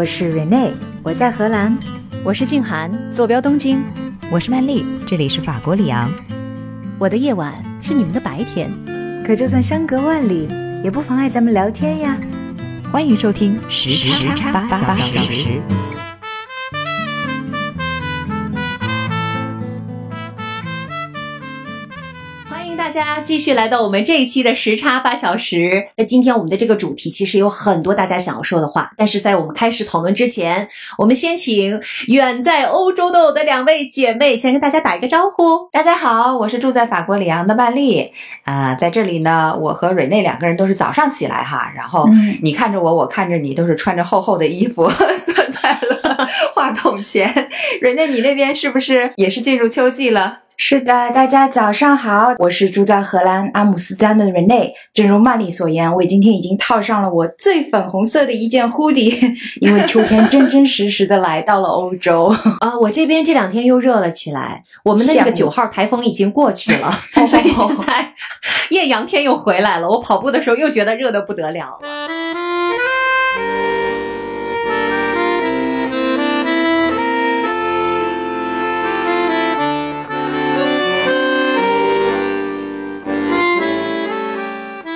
我是 Rene，我在荷兰；我是静涵，坐标东京；我是曼丽，这里是法国里昂。我的夜晚是你们的白天，可就算相隔万里，也不妨碍咱们聊天呀。欢迎收听时差八小时。家继续来到我们这一期的时差八小时。那今天我们的这个主题其实有很多大家想要说的话，但是在我们开始讨论之前，我们先请远在欧洲的我的两位姐妹先跟大家打一个招呼。大家好，我是住在法国里昂的曼丽啊，在这里呢，我和瑞内两个人都是早上起来哈，然后你看着我，我看着你，都是穿着厚厚的衣服 坐在了话筒前。蕊内，你那边是不是也是进入秋季了？是的，大家早上好，我是住在荷兰阿姆斯特丹的 Rene。正如曼丽所言，我今天已经套上了我最粉红色的一件 hoodie，因为秋天真真实实的来到了欧洲啊！我这边这两天又热了起来，我们的那个九号台风已经过去了，所以现在艳阳天又回来了。我跑步的时候又觉得热的不得了了。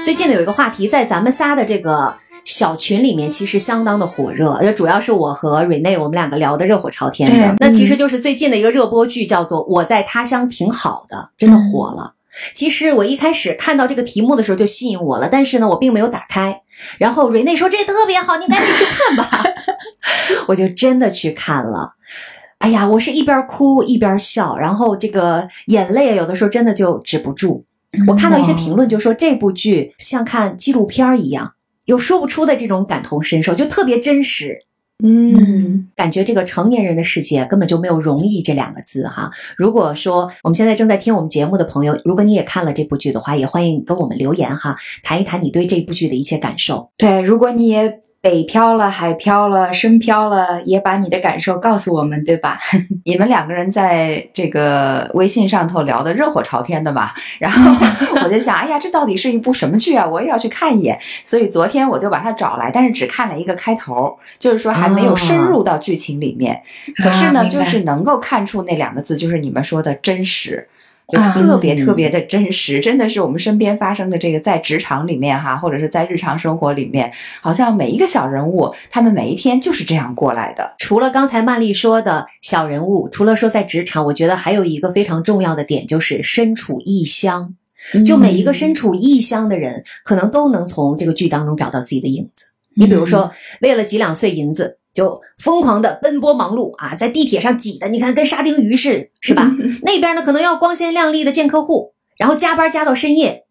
最近呢，有一个话题在咱们仨的这个小群里面，其实相当的火热。就主要是我和瑞内，我们两个聊的热火朝天的。那其实就是最近的一个热播剧，叫做《我在他乡挺好的》，真的火了。其实我一开始看到这个题目的时候就吸引我了，但是呢，我并没有打开。然后瑞内说这特别好，你赶紧去看吧。我就真的去看了。哎呀，我是一边哭一边笑，然后这个眼泪有的时候真的就止不住。我看到一些评论，就说这部剧像看纪录片一样，有说不出的这种感同身受，就特别真实。嗯，感觉这个成年人的世界根本就没有容易这两个字哈。如果说我们现在正在听我们节目的朋友，如果你也看了这部剧的话，也欢迎跟我们留言哈，谈一谈你对这部剧的一些感受。对，如果你也。北漂了，海漂了，深漂了，也把你的感受告诉我们，对吧？你们两个人在这个微信上头聊的热火朝天的嘛，然后 我就想，哎呀，这到底是一部什么剧啊？我也要去看一眼。所以昨天我就把它找来，但是只看了一个开头，就是说还没有深入到剧情里面。可是呢，就是能够看出那两个字，就是你们说的真实。就特别特别的真实，真的是我们身边发生的这个，在职场里面哈，或者是在日常生活里面，好像每一个小人物，他们每一天就是这样过来的。除了刚才曼丽说的小人物，除了说在职场，我觉得还有一个非常重要的点，就是身处异乡。就每一个身处异乡的人，可能都能从这个剧当中找到自己的影子。你比如说，为了几两碎银子。就疯狂的奔波忙碌啊，在地铁上挤的，你看跟沙丁鱼似的，是吧？那边呢，可能要光鲜亮丽的见客户，然后加班加到深夜，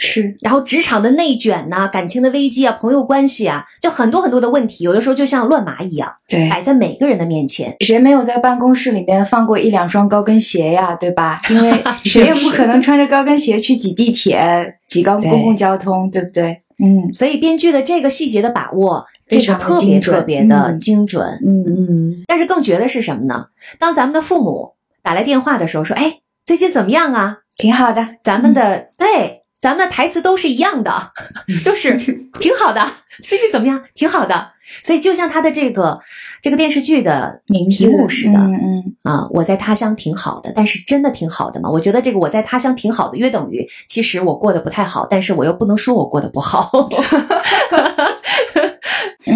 是。然后职场的内卷呐，感情的危机啊，朋友关系啊，就很多很多的问题，有的时候就像乱麻一样，对，摆在每个人的面前。谁没有在办公室里面放过一两双高跟鞋呀？对吧？因为谁也不可能穿着高跟鞋去挤地铁、挤高公共交通，对不对？嗯。所以编剧的这个细节的把握。这个特别特别的精准，嗯嗯。但是更绝的是什么呢？当咱们的父母打来电话的时候，说：“哎，最近怎么样啊？挺好的。”咱们的对，咱们的台词都是一样的，都是 挺好的。最近怎么样？挺好的。所以就像他的这个这个电视剧的题目似的，嗯嗯啊，我在他乡挺好的。但是真的挺好的吗？我觉得这个我在他乡挺好的，约等于其实我过得不太好，但是我又不能说我过得不好。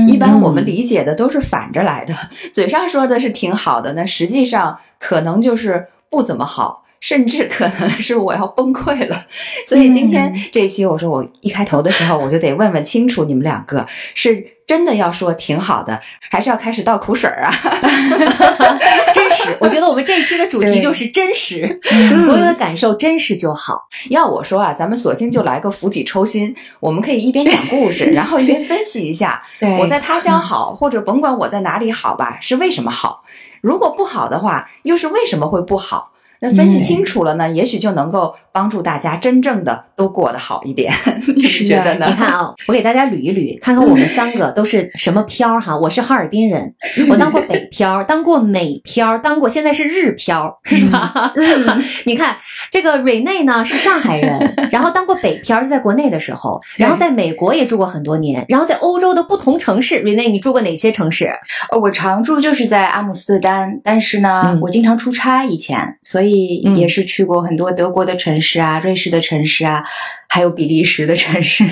一般我们理解的都是反着来的，嘴上说的是挺好的，那实际上可能就是不怎么好，甚至可能 是我要崩溃了。所以今天这期，我说我一开头的时候，我就得问问清楚，你们两个是。真的要说挺好的，还是要开始倒苦水啊？真实，我觉得我们这期的主题就是真实，所有的感受真实就好。要我说啊，咱们索性就来个釜底抽薪，我们可以一边讲故事，然后一边分析一下，我在他乡好，或者甭管我在哪里好吧，是为什么好？如果不好的话，又是为什么会不好？那分析清楚了呢，也许就能够帮助大家真正的都过得好一点。你是觉得呢？你看啊，我给大家捋一捋，看看我们三个都是什么漂儿哈。我是哈尔滨人，我当过北漂，当过美漂，当过现在是日漂，是吧？嗯，你看这个瑞内呢是上海人，然后当过北漂，在国内的时候，然后在美国也住过很多年，然后在欧洲的不同城市，瑞内你住过哪些城市？呃，我常住就是在阿姆斯特丹，但是呢，我经常出差以前，所以也是去过很多德国的城市啊、瑞士的城市啊，还有比利时的城市。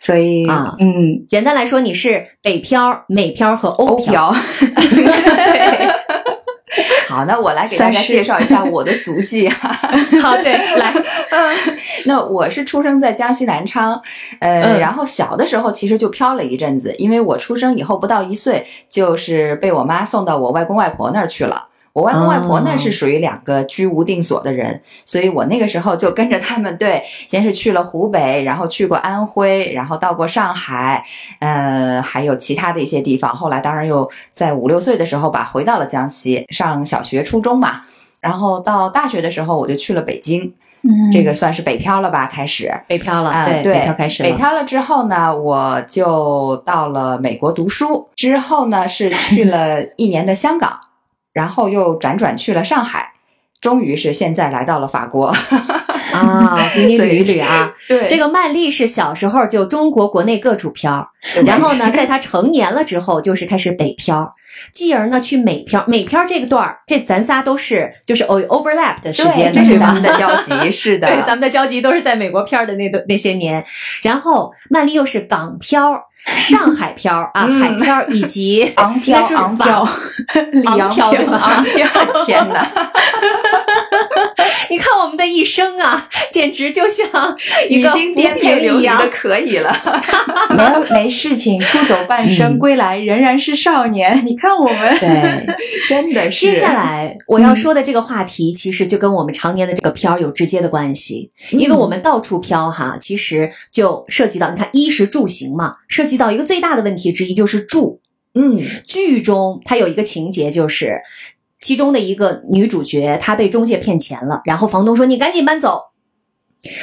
所以啊，嗯，简单来说，你是北漂、美漂和欧欧漂。对，好，那我来给大家介绍一下我的 足迹啊。好，对，来，嗯那我是出生在江西南昌，呃，嗯然后小的时候其实就漂了一阵子，因为我出生以后不到一岁，就是被我妈送到我外公外婆那儿去了。我外公外婆呢哦是属于两个居无定所的人，所以我那个时候就跟着他们，对，先是去了湖北，然后去过安徽，然后到过上海，呃，还有其他的一些地方。后来当然又在五六岁的时候吧，回到了江西上小学、初中嘛。然后到大学的时候，我就去了北京，嗯这个算是北漂了吧？开始，北漂了，啊，对，对，北漂开始了。北漂了之后呢，我就到了美国读书，之后呢是去了一年的香港，然后又辗转去了上海，终于是现在来到了法国。啊，给你捋一捋啊。对这个曼丽是小时候就中国国内各处漂，然后呢，在她成年了之后，就是开始北漂，继而呢去美漂。美漂这个段儿，这咱仨都是就是 overlap 的时间这是咱们的交集，是的，对，咱们的交集都是在美国漂的那段那些年，然后曼丽又是港漂儿、上海漂啊，嗯海漂以及 昂飘应该是法昂飘，里昂 昂飘对吧啊呀，天哪！你看我们的一生啊，简直就像一个已经颠浮沛流离的。可以了。没有没事情，出走半生，嗯归来仍然是少年。你看我们，对，真的是。接下来我要说的这个话题，其实就跟我们常年的这个漂有直接的关系，因为我们到处漂哈，其实就涉及到你看衣食住行嘛，涉及到一个最大的问题之一就是住。嗯，剧中它有一个情节就是。其中的一个女主角，她被中介骗钱了，然后房东说：“你赶紧搬走。”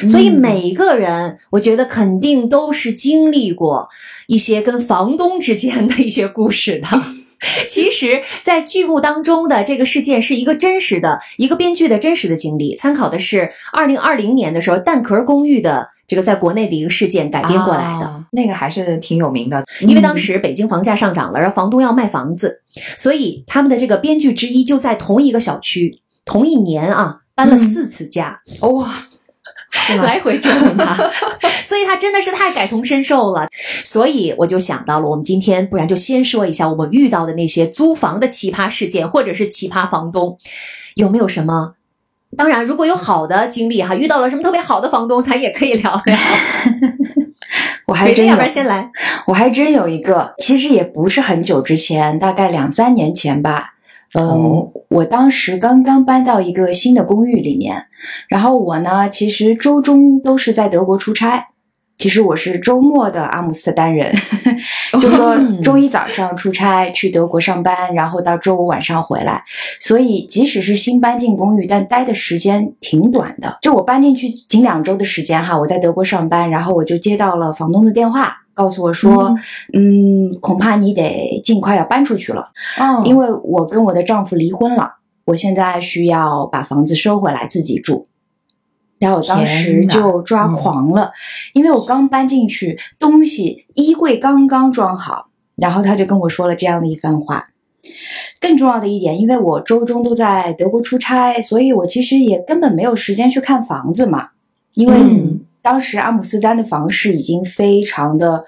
所以每一个人，我觉得肯定都是经历过一些跟房东之间的一些故事的。其实，在剧目当中的这个事件是一个真实的一个编剧的真实的经历，参考的是二零二零年的时候蛋壳公寓的这个在国内的一个事件改编过来的。啊那个还是挺有名的，因为当时北京房价上涨了，然后房东要卖房子，所以他们的这个编剧之一就在同一个小区，同一年啊搬了四次家。哇，来回折腾他，所以他真的是太感同身受了。所以我就想到了，我们今天不然就先说一下我们遇到的那些租房的奇葩事件，或者是奇葩房东，有没有什么？当然，如果有好的经历哈，遇到了什么特别好的房东，咱也可以聊聊。我还真有要不，然先来。我还真有一个，其实也不是很久之前，大概两三年前吧。嗯，哦我当时刚刚搬到一个新的公寓里面，然后我呢，其实周中都是在德国出差。其实我是周末的阿姆斯特丹人，就说周一早上出差去德国上班，然后到周五晚上回来。所以即使是新搬进公寓，但待的时间挺短的。就我搬进去仅两周的时间哈，我在德国上班，然后我就接到了房东的电话，告诉我说，嗯恐怕你得尽快要搬出去了。哦因为我跟我的丈夫离婚了，我现在需要把房子收回来自己住。然后我当时就抓狂了，因为我刚搬进去，东西衣柜刚刚装好，然后他就跟我说了这样的一番话。更重要的一点，因为我周中都在德国出差，所以我其实也根本没有时间去看房子嘛。因为嗯当时阿姆斯特丹的房市已经非常的，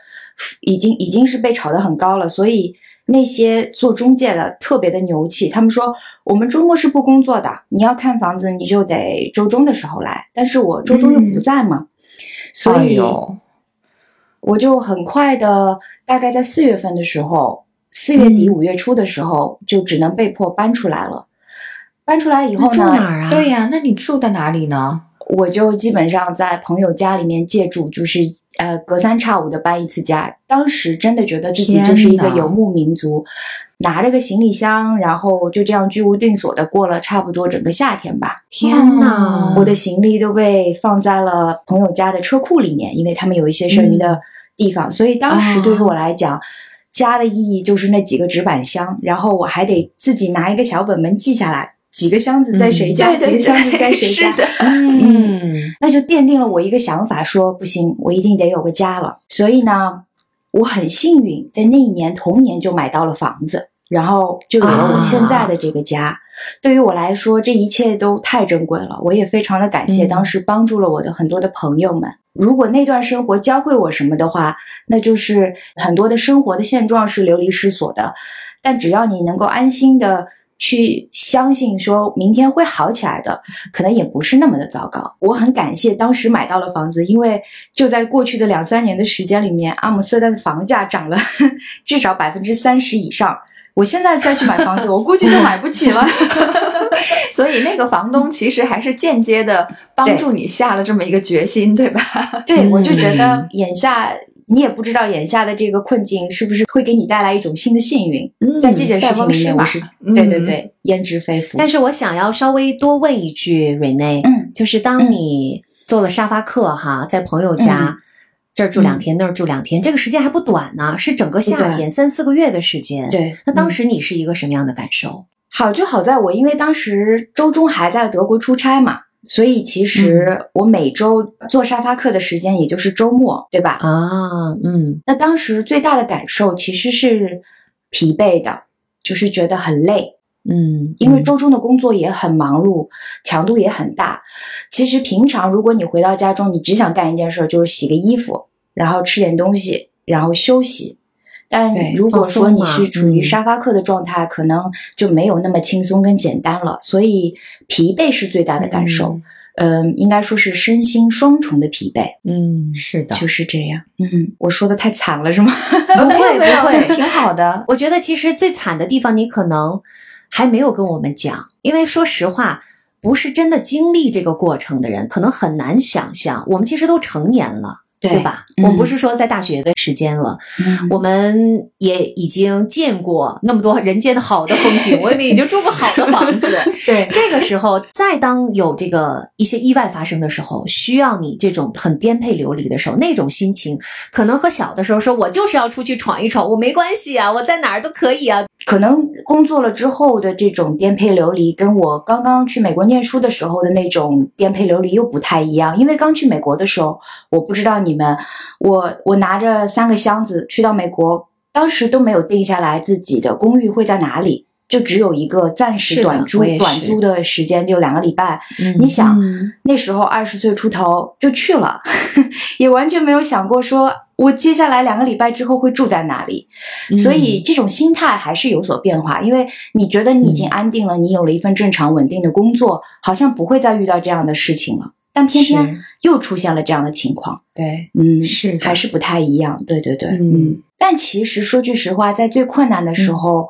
已经已经是被炒得很高了，所以那些做中介的特别的牛气，他们说我们周末是不工作的，你要看房子你就得周中的时候来，但是我周中又不在嘛，所哎以我就很快的，大概在四月份的时候，四月底嗯。五月初的时候，就只能被迫搬出来了。搬出来以后呢，住哪儿啊？对呀，那你住在哪里呢？我就基本上在朋友家里面借住，就是呃隔三差五的搬一次家。当时真的觉得自己就是一个游牧民族，拿着个行李箱，然后就这样居无定所的过了差不多整个夏天吧。天呐！我的行李都被放在了朋友家的车库里面，因为他们有一些剩余的地方，所以当时对于我来讲。家的意义就是那几个纸板箱，然后我还得自己拿一个小本本记下来，几个箱子在谁家，对对几个箱子在谁家。是的嗯，那就奠定了我一个想法，说不行，我一定得有个家了。所以呢，我很幸运，在那一年同年就买到了房子，然后就有了我现在的这个家。对于我来说，这一切都太珍贵了。我也非常的感谢嗯当时帮助了我的很多的朋友们。如果那段生活教会我什么的话，那就是很多的生活的现状是流离失所的，但只要你能够安心的去相信，说明天会好起来的，可能也不是那么的糟糕。我很感谢当时买到了房子，因为就在过去的两三年的时间里面，阿姆斯特丹的房价涨了 至少百分之三十以上。我现在再去买房子，我估计就买不起了。所以那个房东其实还是间接的帮助你下了这么一个决心，对吧？对，嗯我就觉得眼下你也不知道眼下的这个困境是不是会给你带来一种新的幸运，在这件事情里面，我是嗯对对对，焉知非福。但是我想要稍微多问一句，Rene，嗯，就是当你做了沙发客哈，在朋友家。嗯这儿住两天，那儿住两天，这个时间还不短呢，是整个夏天三四个月的时间。，对，那当时你是一个什么样的感受？好就好在我因为当时周中还在德国出差嘛，所以其实我每周做沙发课的时间也就是周末，对吧？啊，嗯那当时最大的感受其实是疲惫的，就是觉得很累，嗯，因为周中的工作也很忙碌，强度也很大。其实平常如果你回到家中，你只想干一件事，就是洗个衣服，然后吃点东西，然后休息。但对如果说你是处于嗯沙发客的状态，可能就没有那么轻松跟简单了。所以疲惫是最大的感受。嗯、应该说是身心双重的疲惫，嗯，是的，就是这样。嗯，我说的太惨了是吗？不会 不会，挺好的。我觉得其实最惨的地方，你可能还没有跟我们讲，因为说实话，不是真的经历这个过程的人，可能很难想象。我们其实都成年了，对吧？嗯我们不是说在大学的时间了，嗯我们也已经见过那么多人间的好的风景，我们已经住过好的房子。对这个时候，再当有这个一些意外发生的时候，需要你这种很颠沛流离的时候，那种心情，可能和小的时候说我就是要出去闯一闯，我没关系啊，我在哪儿都可以啊。可能工作了之后的这种颠沛流离，跟我刚刚去美国念书的时候的那种颠沛流离又不太一样。因为刚去美国的时候，我不知道你们，我我拿着三个箱子去到美国，当时都没有定下来自己的公寓会在哪里，就只有一个暂时短租短租的时间，就两个礼拜。嗯你想嗯那时候二十岁出头就去了，也完全没有想过说我接下来两个礼拜之后会住在哪里。所以嗯这种心态还是有所变化，因为你觉得你已经安定了，你有了一份正常稳定的工作，好像不会再遇到这样的事情了。但偏偏又出现了这样的情况，对，嗯，是还是不太一样。对对对，嗯但其实说句实话，在最困难的时候，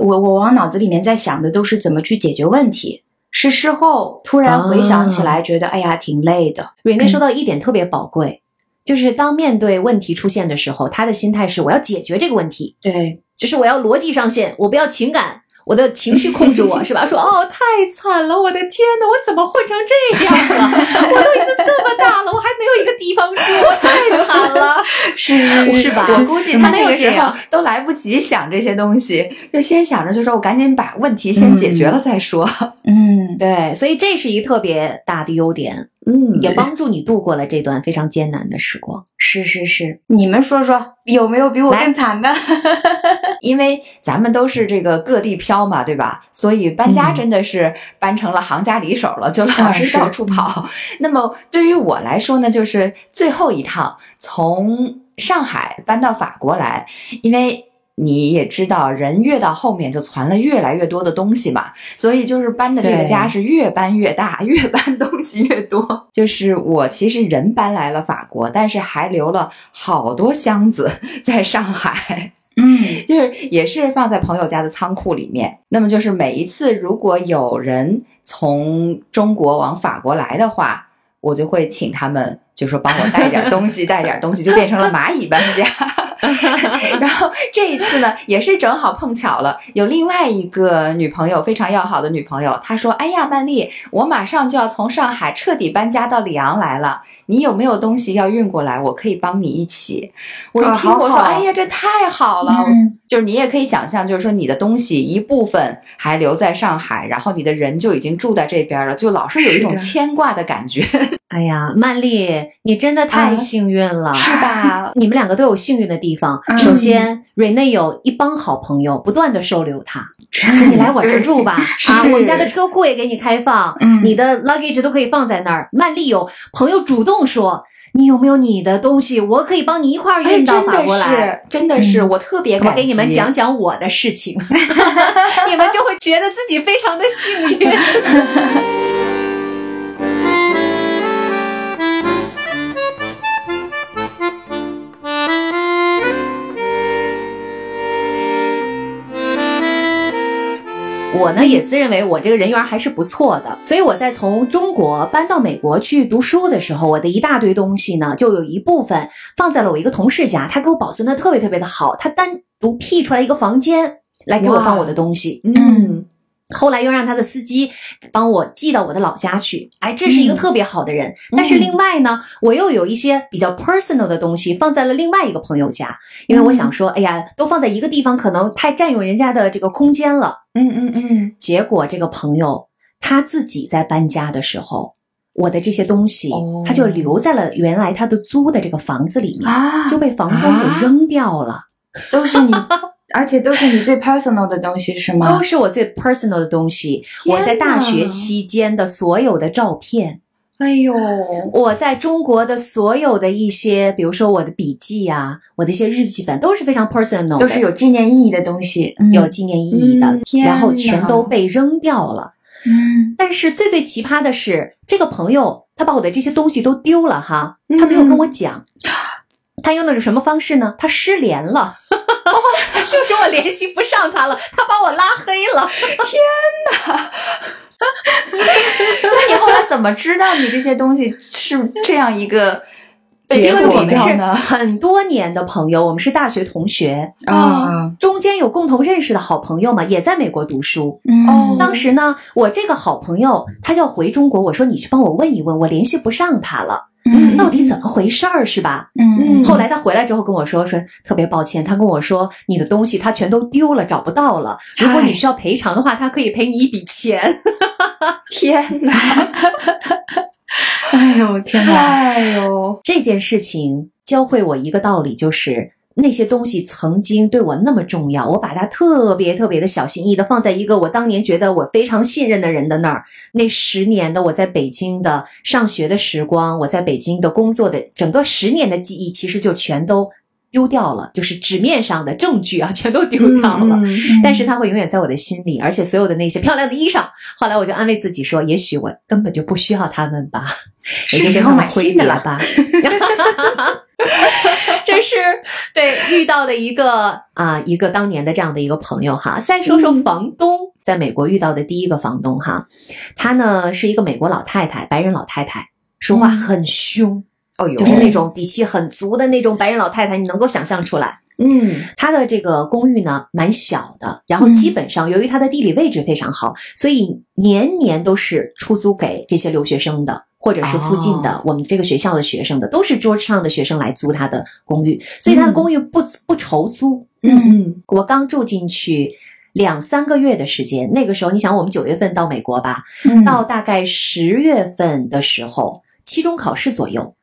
我我往脑子里面在想的都是怎么去解决问题。是事后突然回想起来，觉得、哎呀挺累的。瑞内说到一点特别宝贵，就是当面对问题出现的时候，他的心态是我要解决这个问题，对，就是我要逻辑上线，我不要情感。我的情绪控制我 是吧？说哦，太惨了，我的天呐，我怎么混成这样了？我都已经这么大了，我还没有一个地方住，我太惨了，是是吧？我估计他那个时候都来不及想这些东西，就先想着就说我赶紧把问题先解决了再说。嗯，对，所以这是一个特别大的优点，嗯也帮助你度过了这段非常艰难的时光。是是是。你们说说有没有比我更惨的？因为咱们都是这个各地漂嘛，对吧？所以搬家嗯真的是搬成了行家里手了，就老是到处跑。那么对于我来说呢，就是最后一趟从上海搬到法国来，因为。你也知道，人越到后面就攒了越来越多的东西嘛，所以就是搬的这个家是越搬越大，越搬东西越多。就是我其实人搬来了法国，但是还留了好多箱子 在上海。嗯 就是也是放在朋友家的仓库里面。那么就是每一次如果有人从中国往法国来的话，我就会请他们，就说帮我带点东西，带点东西，就变成了蚂蚁搬家。然后这一次呢，也是正好碰巧了，有另外一个女朋友，非常要好的女朋友，她说：“哎呀，曼丽，我马上就要从上海彻底搬家到里昂来了，你有没有东西要运过来？我可以帮你一起。”我一听，我说：“好哎呀，这太好了！”嗯就是你也可以想象，就是说你的东西一部分还留在上海，然后你的人就已经住在这边了，就老是有一种牵挂的感觉，哎呀，曼丽，你真的太啊幸运了，是吧？你们两个都有幸运的地方。嗯首先，瑞内有一帮好朋友，不断的收留他，说你来我这儿住吧，啊，我们家的车库也给你开放，嗯你的 luggage 都可以放在那儿。曼丽有朋友主动说，你有没有你的东西，我可以帮你一块运到法国来。是，真的是，嗯我特别我。给你们讲讲我的事情，你们就会觉得自己非常的幸运。我呢也自认为我这个人缘还是不错的，所以我在从中国搬到美国去读书的时候，我的一大堆东西呢，就有一部分放在了我一个同事家，他给我保存的特别特别的好，他单独辟出来一个房间来给我放我的东西。嗯，后来又让他的司机帮我寄到我的老家去，哎，这是一个特别好的人。但是另外呢，我又有一些比较 personal 的东西放在了另外一个朋友家，因为我想说，哎呀，都放在一个地方，可能太占用人家的这个空间了。嗯嗯嗯，结果这个朋友他自己在搬家的时候，我的这些东西、哦。他就留在了原来他的租的这个房子里面，啊，就被房东给扔掉了。都是你，而且都是你最 personal 的东西是吗？都？是我最 personal 的东西，我在大学期间的所有的照片，哎呦，我在中国的所有的一些，比如说我的笔记啊，我的一些日记本都是非常 personal 的，都是有纪念意义的东西，嗯。有纪念意义的，嗯然后全都被扔掉了。嗯。但是最最奇葩的是，这个朋友他把我的这些东西都丢了哈，他没有跟我讲，他用的是什么方式呢？他失联了，就是我联系不上他了，他把我拉黑了。那你后来怎么知道你这些东西是这样一个 被因为我们是？很多年的朋友，我们是大学同学，啊，中间有共同认识的好朋友嘛，也在美国读书。嗯。哦。当时呢，我这个好朋友他就要回中国，我说你去帮我问一问，我联系不上他了，嗯到底怎么回事儿是吧？嗯后来他回来之后跟我说说特别抱歉，他跟我说你的东西他全都丢了，找不到了。如果你需要赔偿的话，他可以赔你一笔钱。天哪！哎呦天哪，哎呦，这件事情教会我一个道理，就是那些东西曾经对我那么重要，我把它特别特别的小心翼翼的放在一个我当年觉得我非常信任的人的那儿。那十年的我在北京的上学的时光，我在北京的工作的整个十年的记忆，其实就全都丢掉了，就是纸面上的证据啊，全都丢掉了。嗯但是它会永远在我的心里，而且所有的那些漂亮的衣裳，后来我就安慰自己说，也许我根本就不需要他们吧，也就跟他们挥别吧。这是 对遇到的一个啊，一个当年的这样的一个朋友哈。再说说房东，在美国遇到的第一个房东哈，她呢是一个美国老太太，白人老太太，说话很凶，哦呦，就是那种底气很足的那种白人老太太，你能够想象出来。嗯。它的这个公寓呢蛮小的，然后基本上由于它的地理位置非常好，所以年年都是出租给这些留学生的，或者是附近的、哦。我们这个学校的学生的，都是 Georgetown 的学生来租他的公寓，所以他的公寓不、不愁租。嗯嗯。我刚住进去两三个月的时间，那个时候你想我们九月份到美国吧，嗯。到大概十月份的时候，期中考试左右，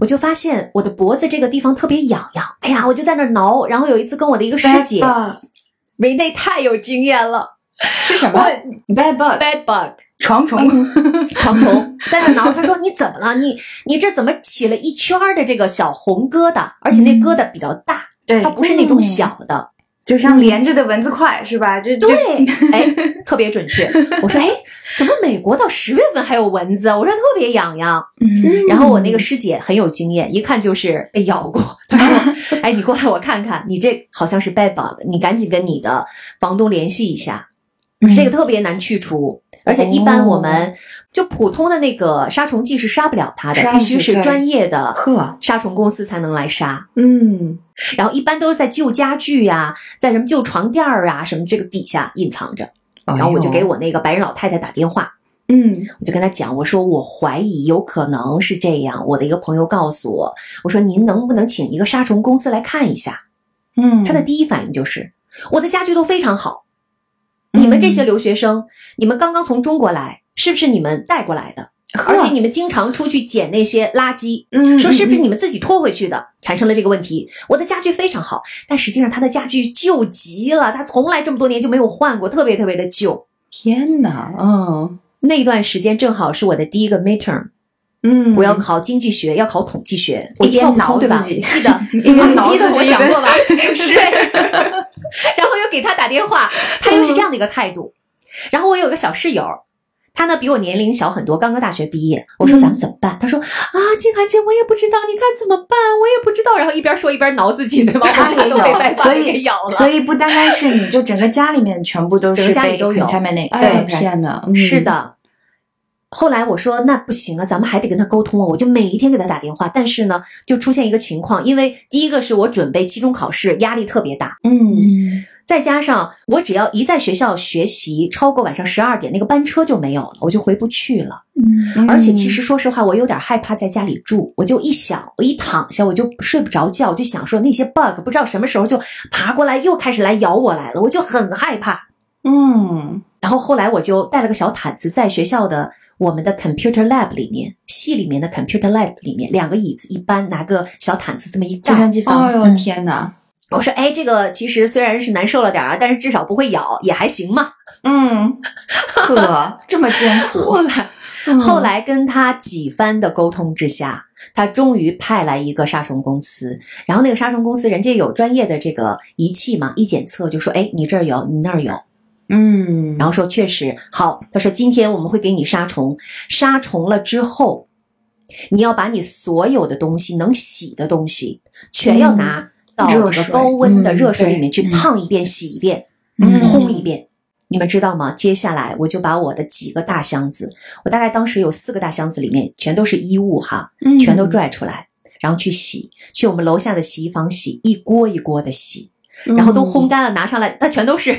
我就发现我的脖子这个地方特别痒痒，哎呀，我就在那儿挠。然后有一次跟我的一个师姐 Bed bug 维内太有经验了是什么？bed bug，bed bug 床虫，床虫在那儿挠，她说你怎么了？你你这怎么起了一圈的这个小红疙瘩？而且那疙瘩比较大，对它不是那种小的。就像连着的蚊子块是吧？就就对，哎，特别准确。我说，哎，怎么美国到十月份还有蚊子啊？我说特别痒痒。嗯然后我那个师姐很有经验，一看就是被咬过。她说：“哎，你过来我看看，你这好像是 bed bug，你赶紧跟你的房东联系一下。”这个特别难去除。而且一般我们就普通的那个杀虫剂是杀不了它的，必须是专业的呵，杀虫公司才能来杀。嗯，然后一般都是在旧家具呀、在什么旧床垫儿啊什么这个底下隐藏着。然后我就给我那个白人老太太打电话，嗯我就跟她讲，我说我怀疑有可能是这样。我的一个朋友告诉我，我说您能不能请一个杀虫公司来看一下？嗯，她的第一反应就是，我的家具都非常好，你们这些留学生，你们刚刚从中国来，是不是你们带过来的？而且你们经常出去捡那些垃圾，嗯说是不是你们自己拖回去的？产生了这个问题。我的家具非常好，但实际上他的家具旧极了，他从来这么多年就没有换过，特别特别的旧。天哪，嗯那段时间正好是我的第一个 midterm，嗯我要考经济学，要考统计学，我一边挠对吧？自己记得，一边挠 记得我讲过吧？是。然后又给他打电话，他又是这样的一个态度。然后我有个小室友，他呢比我年龄小很多，刚刚大学毕业。我说咱们怎么办？他说啊，静涵姐，我也不知道，你看怎么办？我也不知道。然后一边说一边挠自己，对吧？他也有所以给咬了。所以不单单是你，就整个家里面全部都是家里都有 contaminate。哎对天哪，嗯是，的。后来我说那不行啊，咱们还得跟他沟通啊，我就每一天给他打电话。但是呢，就出现一个情况，因为第一个是我准备期中考试，压力特别大，嗯嗯，再加上我只要一在学校学习超过晚上十二点，那个班车就没有了，我就回不去了。嗯而且其实说实话，我有点害怕在家里住，我就一想，我一躺下我就睡不着觉，就想说那些 bug 不知道什么时候就爬过来，又开始来咬我来了，我就很害怕。嗯然后后来我就带了个小毯子，在学校的我们的 computer lab 里面，系里面的 computer lab 里面，两个椅子一搬，拿个小毯子这么一计。算机房。哎呦嗯天哪，我说，哎，这个其实虽然是难受了点儿啊，但是至少不会咬，也还行嘛。嗯，呵，这么艰苦，后来，嗯后来跟他几番的沟通之下，他终于派来一个杀虫公司。然后那个杀虫公司人家有专业的这个仪器嘛，一检测就说，哎，你这儿有，你那儿有。嗯，然后说确实好，他说今天我们会给你杀虫，杀虫了之后，你要把你所有的东西能洗的东西，全要拿到高温的嗯热水里面去烫一遍、洗一遍、嗯烘一遍。你们知道吗？接下来我就把我的几个大箱子，我大概当时有四个大箱子，里面全都是衣物哈，嗯全都拽出来，然后去洗，去我们楼下的洗衣房洗，一锅一锅的洗。然后都烘干了，拿上来，它全都是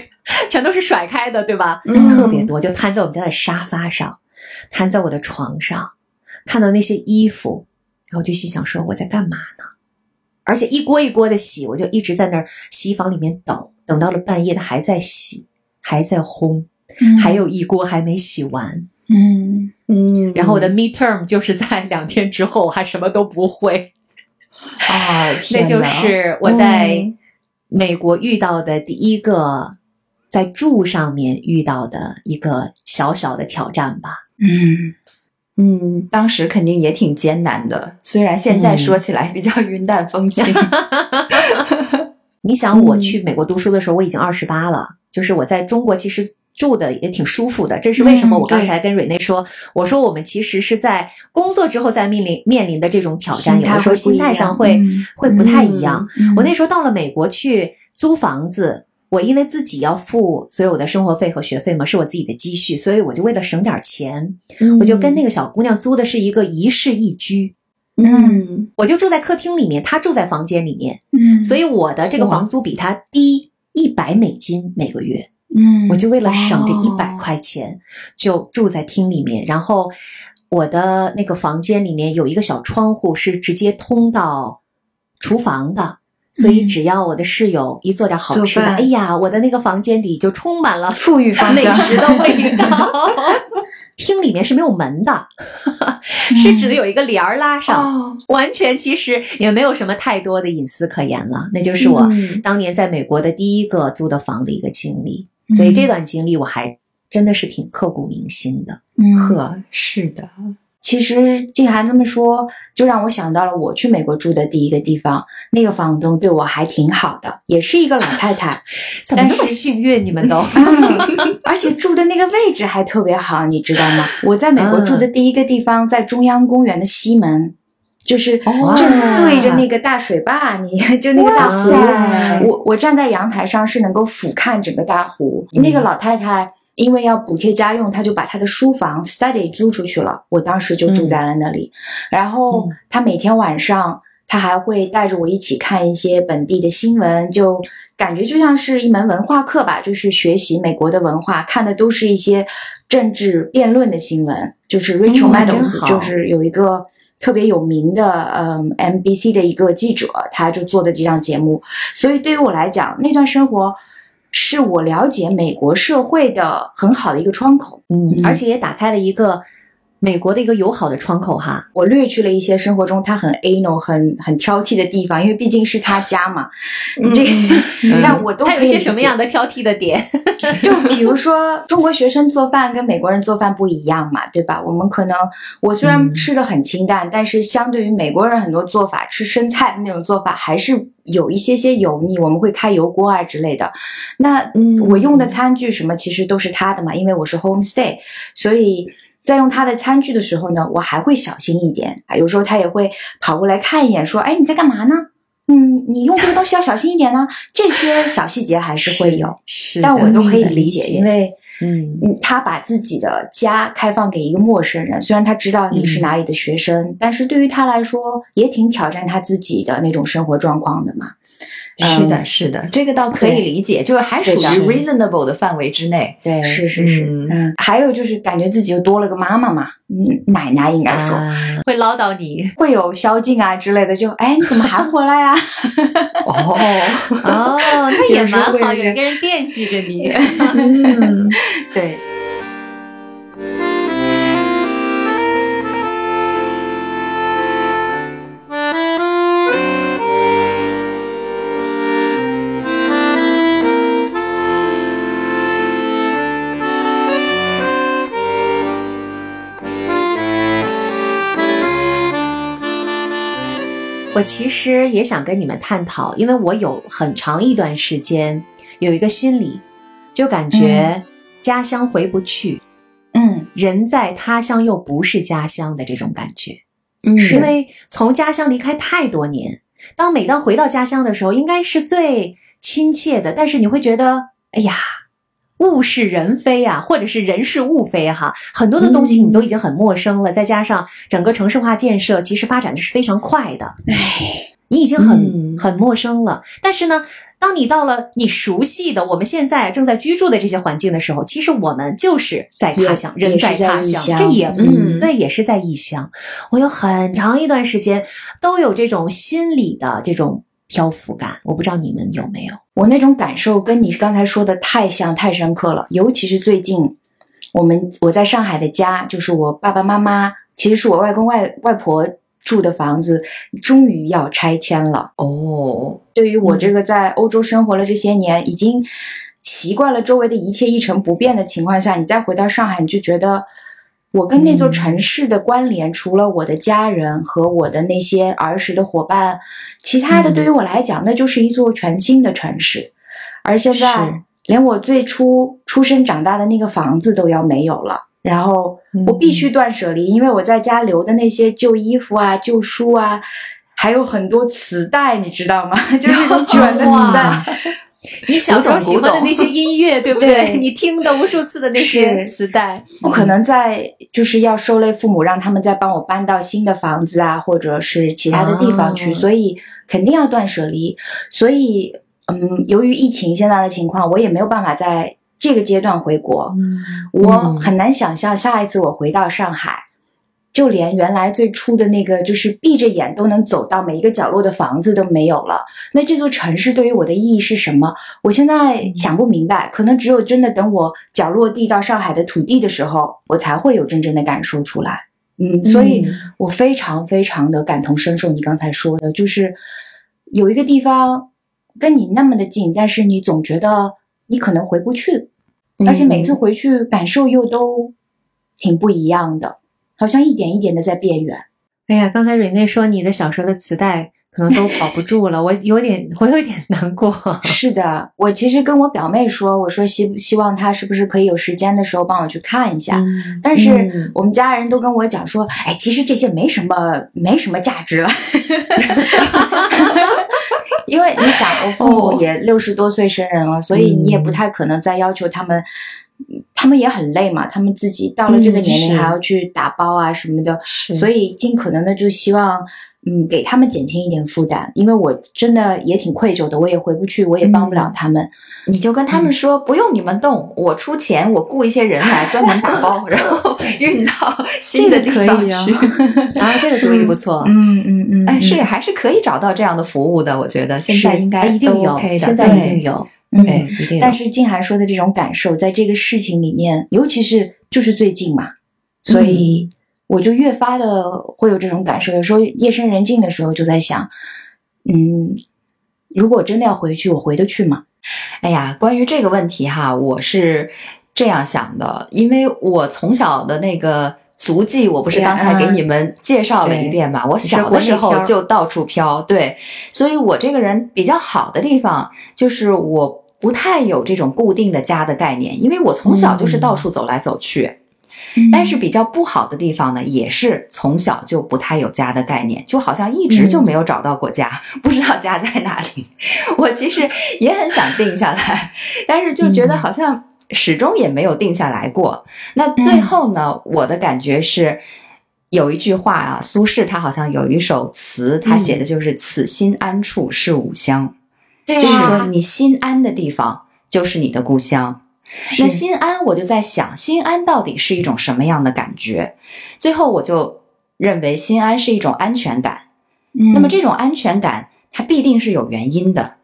全都是甩开的，对吧？嗯特别多，就摊在我们家的沙发上，摊在我的床上，看到那些衣服，然后就心想说我在干嘛呢？而且一锅一锅的洗，我就一直在那儿洗衣房里面等，等到了半夜，它还在洗，还在烘，嗯还有一锅还没洗完。嗯嗯，然后我的 midterm 就是在两天之后，还什么都不会。啊，那就是我在嗯美国遇到的第一个在住上面遇到的一个小小的挑战吧。嗯嗯，当时肯定也挺艰难的，虽然现在说起来比较云淡风轻。你想，我嗯去美国读书的时候，我已经二十八了，就是我在中国其实住的也挺舒服的。这是为什么？嗯我刚才跟蕊内说，我说我们其实是在工作之后在面临面临的这种挑战，有的时候心态上会嗯会不太一样。嗯我那时候到了美国去租房子，我因为自己要付所有的生活费和学费嘛，是我自己的积蓄，所以我就为了省点钱，我就跟那个小姑娘租的是一个一室一居，嗯我就住在客厅里面，她住在房间里面，嗯所以我的这个房租比她低一百美金每个月。嗯我就为了省这一百哦块钱，就住在厅里面。然后我的那个房间里面有一个小窗户，是直接通到厨房的。所以嗯只要我的室友一做点好吃的，饭哎呀，我的那个房间里就充满了富裕方美食的味道。厅里面是没有门的，是指的有一个帘儿拉上，哦，完全其实也没有什么太多的隐私可言了。那就是我嗯当年在美国的第一个租的房的一个经历，嗯所以这段经历我还真的是挺刻骨铭心的。嗯呵，是的，其实静涵这么说，就让我想到了我去美国住的第一个地方，那个房东对我还挺好的，也是一个老太太，怎么那么但是幸运？你们都嗯 而且住的那个位置还特别好，你知道吗？我在美国住的第一个地方在中央公园的西门，就是哦正对着那个大水坝，你 就那个大湖我我站在阳台上是能够俯瞰整个大湖。嗯那个老太太因为要补贴家用，她就把她的书房 study 租出去了。我当时就住在了那里，然后她每天晚上她还会带着我一起看一些本地的新闻，就感觉就像是一门文化课吧，就是学习美国的文化，看的都是一些政治辩论的新闻。就是 Rachel 嗯真 Maddows，、就是有一个特别有名的嗯，MBC 的一个记者，他就做的这档节目。所以对于我来讲，那段生活是我了解美国社会的很好的一个窗口。嗯，而且也打开了一个美国的一个友好的窗口哈。我略去了一些生活中他很 anal、很很挑剔的地方，因为毕竟是他家嘛。这个，但我都他有一些什么样的挑剔的点？就比如说，中国学生做饭跟美国人做饭不一样嘛，对吧？我们可能我虽然嗯吃的很清淡，但是相对于美国人很多做法，吃生菜的那种做法还是有一些些油腻，我们会开油锅啊之类的。那嗯我用的餐具什么其实都是他的嘛，因为我是 homestay，所以。在用他的餐具的时候呢，我还会小心一点啊。有时候他也会跑过来看一眼，说：“哎，你在干嘛呢？嗯，你用这个东西要小心一点呢。”这些小细节还是会有。是但我都可以理解，因为嗯嗯，他把自己的家开放给一个陌生人，虽然他知道你是哪里的学生，但是对于他来说也挺挑战他自己的那种生活状况的嘛。是的，嗯是的，这个倒可以理解，就是还属于 reasonable 的范围之内。对是是是，还有就是感觉自己又多了个妈妈嘛，嗯，奶奶应该说、啊。会唠叨你。会有宵禁啊之类的，就哎你怎么还回来呀、哦，哦，那也蛮好，有有一个人惦记着你。嗯，对，我其实也想跟你们探讨，因为我有很长一段时间有一个心理，就感觉家乡回不去，嗯人在他乡又不是家乡的这种感觉。嗯因为从家乡离开太多年，当每当回到家乡的时候，应该是最亲切的，但是你会觉得，哎呀。物是人非啊，或者是人是物非哈、很多的东西你都已经很陌生了，再加上整个城市化建设其实发展的是非常快的，哎，你已经很、嗯很陌生了。但是呢，当你到了你熟悉的我们现在正在居住的这些环境的时候，其实我们就是在他乡，人在他乡这也嗯对，也是在异乡。我有很长一段时间都有这种心理的这种漂浮感，我不知道你们有没有？我那种感受跟你刚才说的太像、太深刻了。尤其是最近，我们我在上海的家，就是我爸爸妈妈，其实是我外公外外婆住的房子，终于要拆迁了。哦，对于我这个在欧洲生活了这些年，已经习惯了周围的一切一成不变的情况下，你再回到上海，你就觉得我跟那座城市的关联，除了我的家人和我的那些儿时的伙伴，其他的嗯对于我来讲，那就是一座全新的城市。而现在，连我最初出生长大的那个房子都要没有了。然后我必嗯须断舍离，因为我在家留的那些旧衣服啊、旧书啊，还有很多磁带，你知道吗？就是那种卷的磁带哇。你小时候喜欢的那些音乐，对不对？对。你听的无数次的那些磁带，不可能再就是要受累父母，让他们再帮我搬到新的房子啊，或者是其他的地方去，哦。所以肯定要断舍离。所以，嗯，由于疫情现在的情况，我也没有办法在这个阶段回国。我很难想象下一次我回到上海，就连原来最初的那个就是闭着眼都能走到每一个角落的房子都没有了。那这座城市对于我的意义是什么？我现在想不明白，可能只有真的等我脚落地到上海的土地的时候，我才会有真正的感受出来。嗯，所以我非常非常的感同身受。你刚才说的，就是有一个地方跟你那么的近，但是你总觉得你可能回不去，而且每次回去感受又都挺不一样的，好像一点一点的在变远。哎呀，刚才蕊内说你的小时候的磁带可能都保不住了，我有点，我有点难过。是的，我其实跟我表妹说，我说希希望她是不是可以有时间的时候帮我去看一下。嗯但是嗯我们家人都跟我讲说，哎，其实这些没什么，没什么价值了。因为你想，我父母哦也六十多岁生人了，所以你也不太可能再要求他们他们也很累嘛，他们自己到了这个年龄还要去打包啊什么的，是。所以尽可能的就希望，嗯，给他们减轻一点负担，因为我真的也挺愧疚的，我也回不去，我也帮不了他们。你就跟他们说，不用你们动，我出钱，我雇一些人来专门打包，然后运到新的地方这个可以啊。去。啊，这个主意不错。嗯嗯嗯，哎，是嗯。还是可以找到这样的服务的，我觉得现在应该哎一定都有现在对一定有，嗯对，一定。但是静涵说的这种感受，在这个事情里面，尤其是就是最近嘛，所以我就越发的会有这种感受。有时候夜深人静的时候，就在想，嗯，如果真的要回去，我回得去吗？哎呀，关于这个问题哈，我是这样想的，因为我从小的那个足迹，我不是刚才给你们介绍了一遍嘛？我小的时候就到处飘，对，所以我这个人比较好的地方就是我不太有这种固定的家的概念，因为我从小就是到处走来走去。但是比较不好的地方呢，也是从小就不太有家的概念，就好像一直就没有找到过家，不知道家在哪里。我其实也很想定下来，但是就觉得好像始终也没有定下来过。那最后呢，我的感觉是。有一句话啊，苏轼他好像有一首词，他写的就是“此心安处是吾乡”，对就是说啊，你心安的地方就是你的故乡。那心安，我就在想，心安到底是一种什么样的感觉？最后我就认为，心安是一种安全感。嗯那么这种安全感，它必定是有原因的。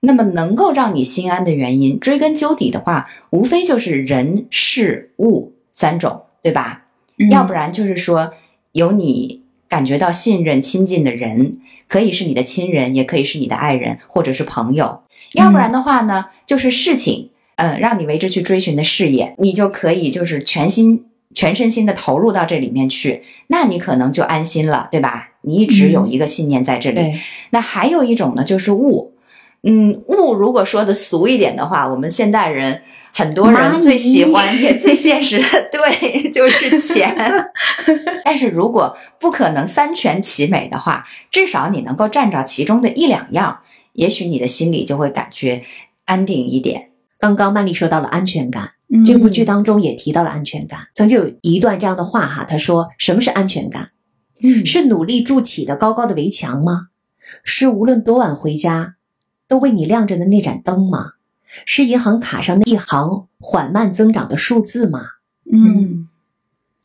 那么能够让你心安的原因，追根究底的话，无非就是人、事、物三种，对吧？嗯要不然就是说，有你感觉到信任、亲近的人，可以是你的亲人，也可以是你的爱人，或者是朋友。要不然的话呢，就是事情，嗯、让你为之去追寻的事业，你就可以就是全心、全身心的投入到这里面去，那你可能就安心了，对吧？你一直有一个信念在这里。对，那还有一种呢，就是物。嗯，物如果说的俗一点的话，我们现代人很多人最喜欢也最现实的，对，就是钱。但是如果不可能三全其美的话，至少你能够占着其中的一两样，也许你的心里就会感觉安定一点。刚刚曼丽说到了安全感，嗯这部剧当中也提到了安全感。曾经有一段这样的话哈，他说：“什么是安全感？嗯是努力筑起的高高的围墙吗？是无论多晚回家都为你亮着的那盏灯吗？是银行卡上那一行缓慢增长的数字吗？嗯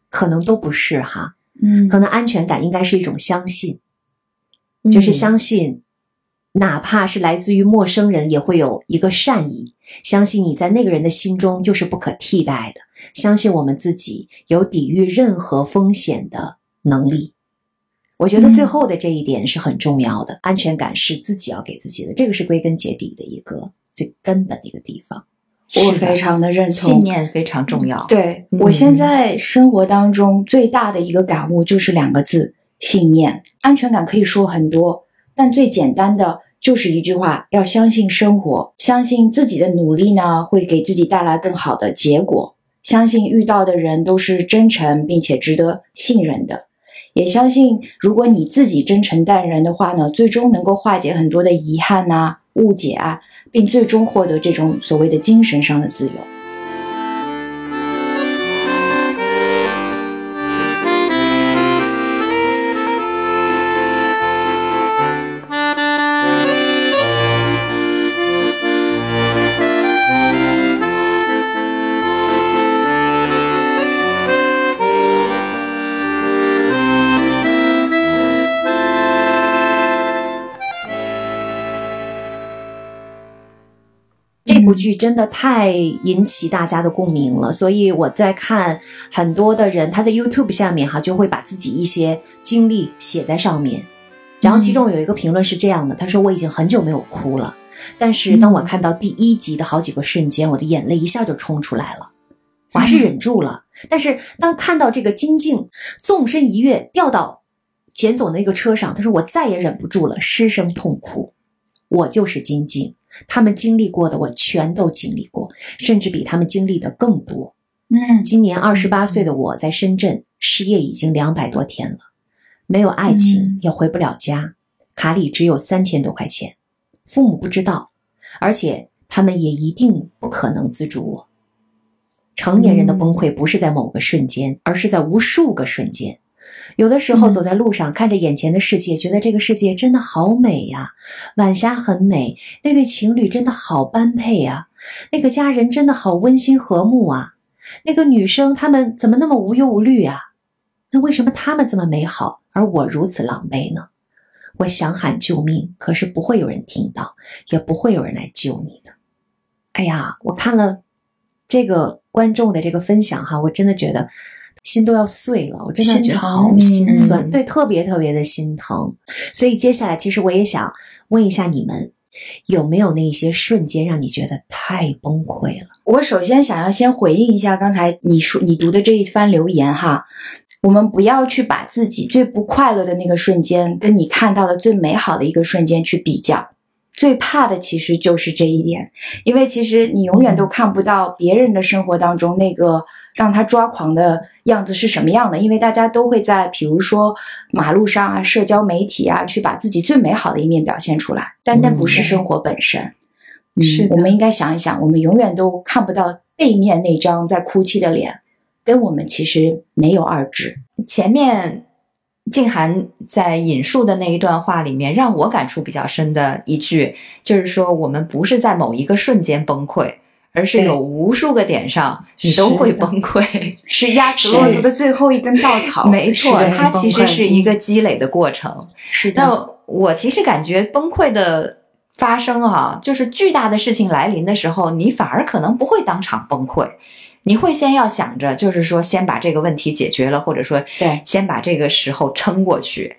可能都不是哈。嗯可能安全感应该是一种相信，就是相信，哪怕是来自于陌生人，也会有一个善意，相信你在那个人的心中就是不可替代的，相信我们自己有抵御任何风险的能力。我觉得最后的这一点是很重要的，安全感是自己要给自己的，这个是归根结底的一个最根本的一个地方。我非常的认同信。念非常重要。对嗯我现在生活当中最大的一个感悟就是两个字：信念。安全感可以说很多，但最简单的就是一句话：要相信生活，相信自己的努力呢会给自己带来更好的结果，相信遇到的人都是真诚并且值得信任的，也相信如果你自己真诚待人的话呢，最终能够化解很多的遗憾啊、误解啊，并最终获得这种所谓的精神上的自由。剧真的太引起大家的共鸣了，所以我在看很多的人他在 YouTube 下面哈就会把自己一些经历写在上面，然后其中有一个评论是这样的，他说我已经很久没有哭了，但是当我看到第一集的好几个瞬间，我的眼泪一下就冲出来了，我还是忍住了，但是当看到这个金靖纵身一跃掉到捡走那个车上，他说我再也忍不住了，失声痛哭，我就是金靖。他们经历过的，我全都经历过，甚至比他们经历的更多。嗯今年二十八岁的我在深圳失业已经两百多天了，没有爱情嗯，也回不了家，卡里只有三千多块钱，父母不知道，而且他们也一定不可能资助我。成年人的崩溃不是在某个瞬间，而是在无数个瞬间。有的时候走在路上，看着眼前的世界，觉得这个世界真的好美呀，晚霞很美，那对情侣真的好般配呀，那个家人真的好温馨和睦啊，那个女生她们怎么那么无忧无虑啊？那为什么她们这么美好，而我如此狼狈呢？我想喊救命，可是不会有人听到，也不会有人来救你的。哎呀，我看了这个观众的这个分享哈，我真的觉得。心都要碎了，我真的觉得好心酸，对，特别特别的心疼。所以接下来，其实我也想问一下你们，有没有那些瞬间让你觉得太崩溃了？我首先想要先回应一下刚才你说你读的这一番留言哈，我们不要去把自己最不快乐的那个瞬间跟你看到的最美好的一个瞬间去比较，最怕的其实就是这一点，因为其实你永远都看不到别人的生活当中那个。让他抓狂的样子是什么样的？因为大家都会在，比如说马路上啊、社交媒体啊，去把自己最美好的一面表现出来，但那不是生活本身。是，我们应该想一想，我们永远都看不到背面那张在哭泣的脸，跟我们其实没有二致。前面静涵在引述的那一段话里面，让我感触比较深的一句，就是说，我们不是在某一个瞬间崩溃。而是有无数个点上，你都会崩溃，是压死骆驼的最后一根稻 草。没错，它其实是一个积累的过程。是的。那我其实感觉崩溃的发生啊，就是巨大的事情来临的时候，你反而可能不会当场崩溃，你会先要想着，就是说先把这个问题解决了，或者说对，先把这个时候撑过去。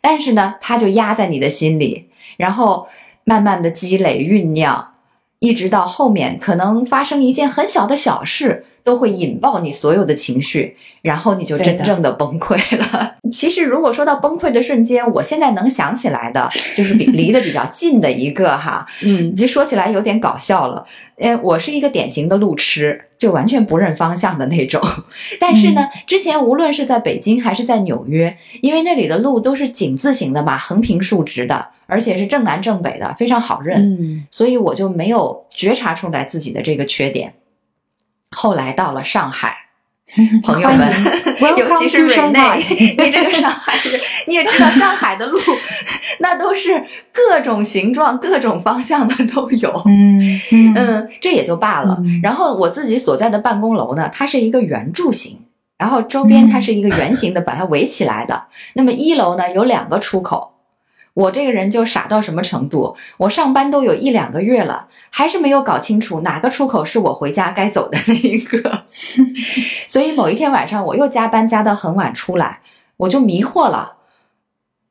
但是呢，它就压在你的心里，然后慢慢的积累酝酿。一直到后面，可能发生一件很小的小事，都会引爆你所有的情绪，然后你就真正的崩溃了。其实，如果说到崩溃的瞬间，我现在能想起来的，就是比离得比较近的一个哈，嗯，这说起来有点搞笑了。呃，我是一个典型的路痴，就完全不认方向的那种。但是呢，之前无论是在北京还是在纽约，因为那里的路都是井字形的嘛，横平竖直的。而且是正南正北的，非常好认，所以我就没有觉察出来自己的这个缺点。后来到了上海，朋友们，尤其是瑞内，你这个上海人，你也知道上海的路，那都是各种形状、各种方向的都有。嗯嗯，这也就罢了。然后我自己所在的办公楼呢，它是一个圆柱形，然后周边它是一个圆形的，把它围起来的。那么一楼呢有两个出口。我这个人就傻到什么程度？我上班都有一两个月了，还是没有搞清楚哪个出口是我回家该走的那一个。所以某一天晚上，我又加班加到很晚出来，我就迷惑了。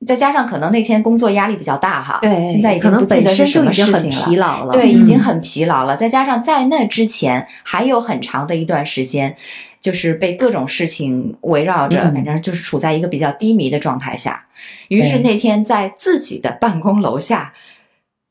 再加上可能那天工作压力比较大哈，对，现在已经不记得是什么事情了。疲劳了，对，已经很疲劳了。再加上在那之前还有很长的一段时间。就是被各种事情围绕着，反正就是处在一个比较低迷的状态下。于是那天在自己的办公楼下。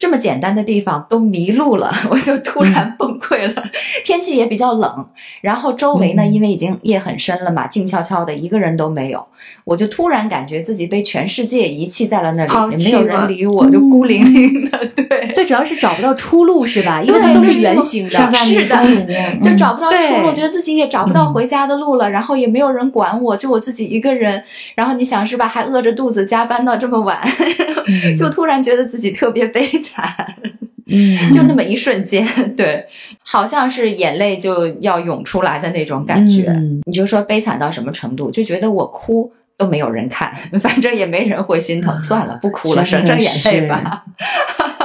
这么简单的地方都迷路了，我就突然崩溃了。天气也比较冷，然后周围呢，因为已经夜很深了嘛，静悄悄的，一个人都没有。我就突然感觉自己被全世界遗弃在了那里，也没有人理我，就孤零零的。对，最主要是找不到出路，是吧？因为它都是圆形的，是的，就找不到出路，觉得自己也找不到回家的路了。然后也没有人管我，就我自己一个人。然后你想是吧？还饿着肚子加班到这么晚，就突然觉得自己特别悲惨。嗯，就那么一瞬间，对，好像是眼泪就要涌出来的那种感觉。你就说悲惨到什么程度？就觉得我哭都没有人看，反正也没人会心疼，算了，不哭了，省省眼泪吧。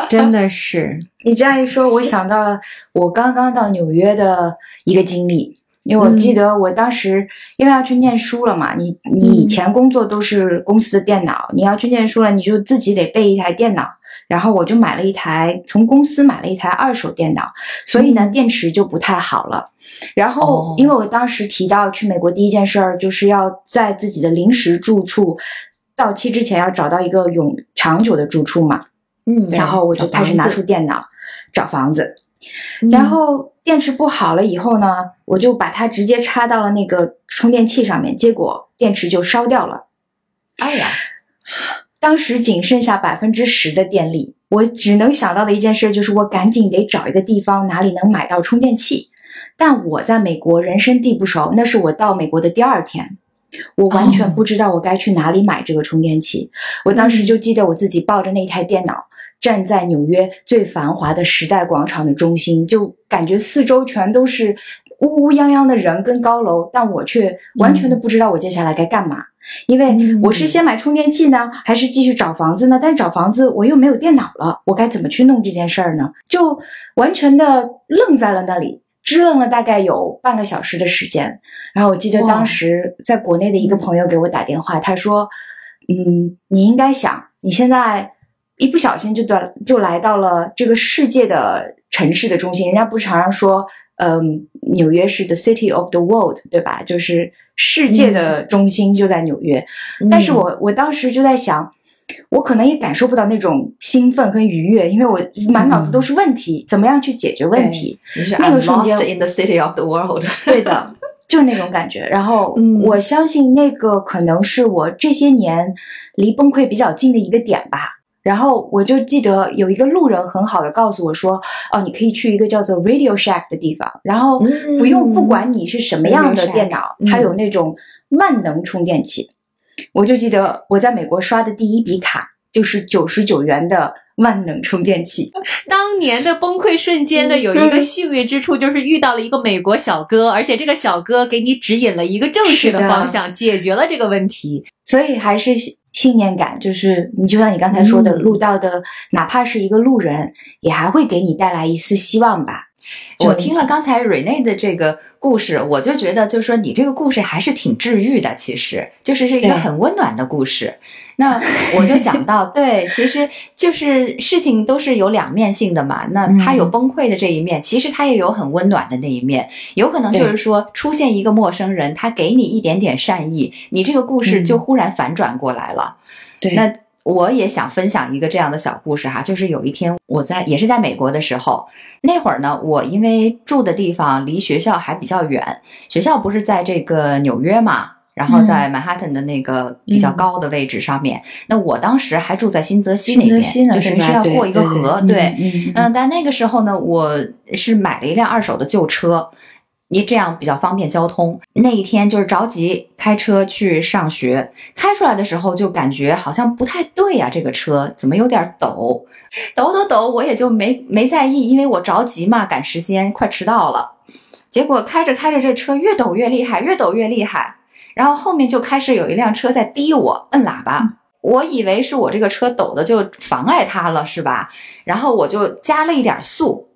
真的是，你这样一说，我想到了我刚刚到纽约的一个经历。因为我记得我当时因为要去念书了嘛，你你以前工作都是公司的电脑，你要去念书了，你就自己得备一台电脑。然后我就买了一台，从公司买了一台二手电脑，所以呢，电池就不太好了。然后，因为我当时提到去美国第一件事儿就是要在自己的临时住处到期之前要找到一个永长久的住处嘛。嗯，然后我就开始拿出电脑找房子。然后电池不好了以后呢，我就把它直接插到了那个充电器上面，结果电池就烧掉了。哎呀！当时仅剩下百分之十的电力，我只能想到的一件事就是，我赶紧得找一个地方，哪里能买到充电器。但我在美国人生地不熟，那是我到美国的第二天，我完全哦不知道我该去哪里买这个充电器。我当时就记得我自己抱着那台电脑，站在纽约最繁华的时代广场的中心，就感觉四周全都是乌乌泱泱的人跟高楼，但我却完全的不知道我接下来该干嘛。因为我是先买充电器呢，还是继续找房子呢？但是找房子我又没有电脑了，我该怎么去弄这件事儿呢？就完全的愣在了那里，支棱了大概有半个小时的时间。然后我记得当时在国内的一个朋友给我打电话，他说：“嗯，你应该想，你现在一不小心就到就来到了这个世界的城市的中心。人家不是常常说，嗯，纽约是 the city of the world，对吧？就是世界的中心就在纽约。但是我我当时就在想，我可能也感受不到那种兴奋跟愉悦，因为我满脑子都是问题，怎么样去解决问题？那个瞬间 in the city of the world。对的，就那种感觉。然后嗯我相信那个可能是我这些年离崩溃比较近的一个点吧。然后我就记得有一个路人很好的告诉我说：“哦，你可以去一个叫做 Radio Shack 的地方，然后不用不管你是什么样的电脑，嗯它有那种万能充电器。我就记得我在美国刷的第一笔卡就是九十九元的万能充电器。当年的崩溃瞬间的，有一个幸运之处，就是遇到了一个美国小哥，而且这个小哥给你指引了一个正确的方向，解决了这个问题。所以还是信念感，就是你就像你刚才说的，嗯录到的，哪怕是一个路人，也还会给你带来一丝希望吧。我听了刚才 Rene 的这个故事，我就觉得，就是说你这个故事还是挺治愈的，其实就是是一个很温暖的故事。那 我就想到，对，其实就是事情都是有两面性的嘛。那他有嗯崩溃的这一面，其实他也有很温暖的那一面。有可能就是说，出现一个陌生人，他给你一点点善意，你这个故事嗯就忽然反转过来了。对那我也想分享一个这样的小故事哈，就是有一天我在也是在美国的时候，那会儿呢，我因为住的地方离学校还比较远，学校不是在这个纽约嘛，然后在曼哈顿的那个比较高的位置上面。那我当时还住在新泽西那边，就是吧是要过一个河，对，嗯，但那个时候呢，我是买了一辆二手的旧车，你这样比较方便交通。那一天就是着急开车去上学，开出来的时候就感觉好像不太对呀、这个车怎么有点抖，抖抖抖，我也就没没在意，因为我着急嘛，赶时间，快迟到了。结果开着开着，这车越抖越厉害，越抖越厉害，然后后面就开始有一辆车在逼我摁喇叭。我以为是我这个车抖的就妨碍他了，是吧？然后我就加了一点速，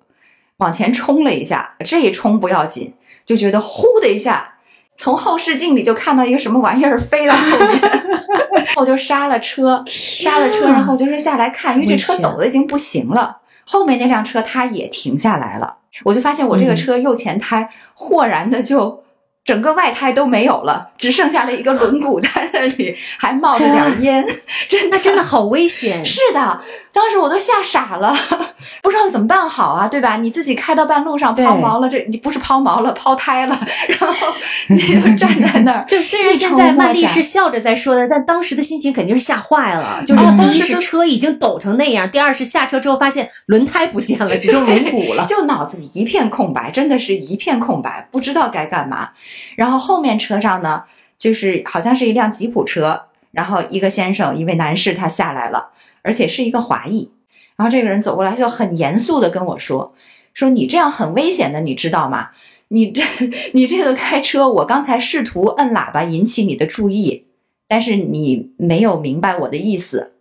往前冲了一下。这一冲不要紧，就觉得呼的一下，从后视镜里就看到一个什么玩意儿飞到后面，我就刹了车，刹了车，然后就是下来看，因为这车抖的已经不行了。后面那辆车它也停下来了，我就发现我这个车右前胎豁然的就。整个外胎都没有了，只剩下了一个轮毂在那里，还冒着点 烟，真的真的好危险。是的，当时我都吓傻了，不知道怎么办好啊，对吧？你自己开到半路上抛锚了，这你不是抛锚了，抛胎了，然后你就 站在那儿，就虽然现在曼丽是笑着在说的，但当时的心情肯定是吓坏了。就是第一是车已经抖成那样，第二是下车之后发现轮胎不见了，只剩轮毂了。就脑子里一片空白，真的是一片空白，不知道该干嘛。然后后面车上呢，就是好像是一辆吉普车，然后一个先生，一位男士他下来了，而且是一个华裔。然后这个人走过来就很严肃的跟我说：“说你这样很危险的，你知道吗？你这 你这个开车，我刚才试图摁喇叭引起你的注意，但是你没有明白我的意思。”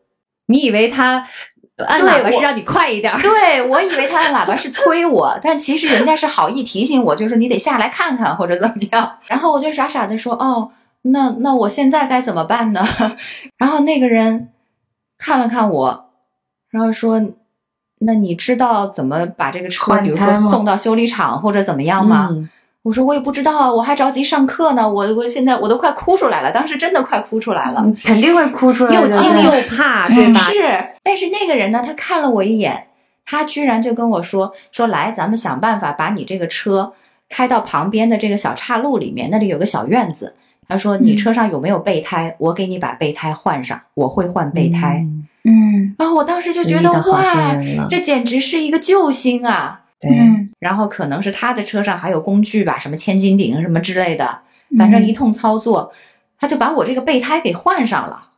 你以为他按对我喇叭是让你快一点儿？对 我以为他按喇叭是催我，但其实人家是好意提醒我，就是你得下来看看或者怎么样。然后我就傻傻的说：“哦，那那我现在该怎么办呢？” 然后那个人看了看我，然后说：“那你知道怎么把这个车，比如说送到修理厂或者怎么样吗？”嗯我说：“我也不知道啊，我还着急上课呢，我我现在我都快哭出来了，当时真的快哭出来了。嗯肯定会哭出来，又惊又 怕，对吧？是，但是那个人呢，他看了我一眼，他居然就跟我说：“说来，咱们想办法把你这个车开到旁边的这个小岔路里面，那里有个小院子。”他说：“你嗯车上有没有备胎？我给你把备胎换上，我会换备胎。嗯嗯，然后我当时就觉得哇，这简直是一个救星啊！对，嗯然后可能是他的车上还有工具吧，什么千斤顶什么之类的，反正一通操作，他就把我这个备胎给换上了。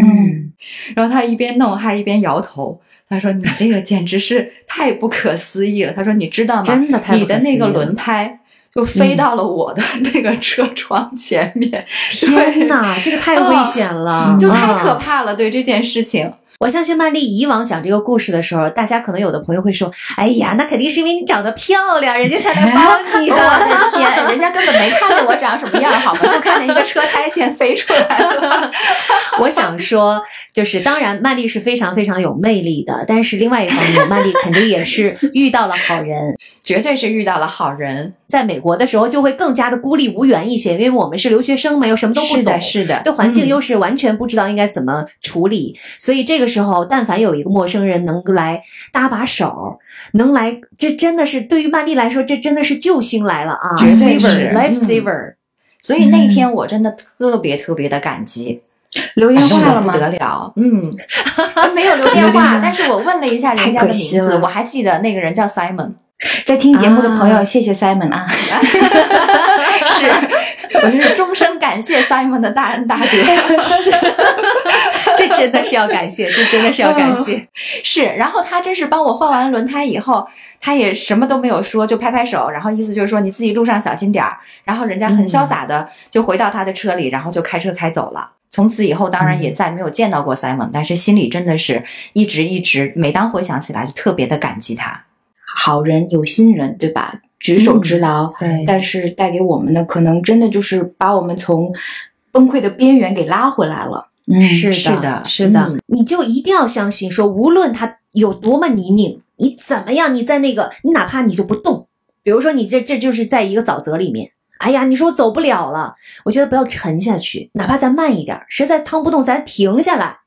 嗯，然后他一边弄还一边摇头，他说：“你这个简直是太不可思议了。”他说：“你知道吗？真的太不你的那个可思议了轮胎就飞到了我的那个车窗前面，天哪，这个太危险了，就太可啊怕了。对这件事情，我相信曼丽以往讲这个故事的时候，大家可能有的朋友会说：“哎呀，那肯定是因为你长得漂亮，人家才来帮 你的我的。的天，人家根本没看见我长什么样，好吗？就看见一个车胎先飞出来了。”我想说，就是当然，曼丽是非常非常有魅力的，但是另外一方面，曼丽肯定也是遇到了好人。绝对是遇到了好人。在美国的时候，就会更加的孤立无援一些，因为我们是留学生嘛，又什么都不懂是的，，是的，对环境嗯又是完全不知道应该怎么处理，所以这个时候，但凡有一个陌生人能来搭把手，能来，这真的是对于曼丽来说，这真的是救星来了啊。绝对是，saver life 嗯。saver。所以那天我真的特别特别的感激，留电话了吗？得？不得了，嗯，没有留电话 话，但是我问了一下人家的名字，我还记得那个人叫 Simon，在听节目的朋友，啊谢谢 Simon 啊。是，我是终生感谢 Simon 的大恩大德，是 这真的是要感谢，这真的是要感谢。是，然后他真是帮我换完轮胎以后，他也什么都没有说，就拍拍手，然后意思就是说你自己路上小心点儿。然后人家很潇洒的就回到他的车里，然后就开车开走了。从此以后，当然也再没有见到过 Simon，、但是心里真的是一直一直，每当回想起来就特别的感激他。好人有心人，对吧？举手之劳，对但是带给我们的可能真的就是把我们从崩溃的边缘给拉回来了。嗯，是是的是的，嗯你就一定要相信，说无论他有多么泥泞，你怎么样，你在那个，你哪怕你就不动，比如说你这这就是在一个沼泽里面，哎呀，你说我走不了了，我觉得不要沉下去，哪怕咱慢一点，实在趟不动，咱停下来，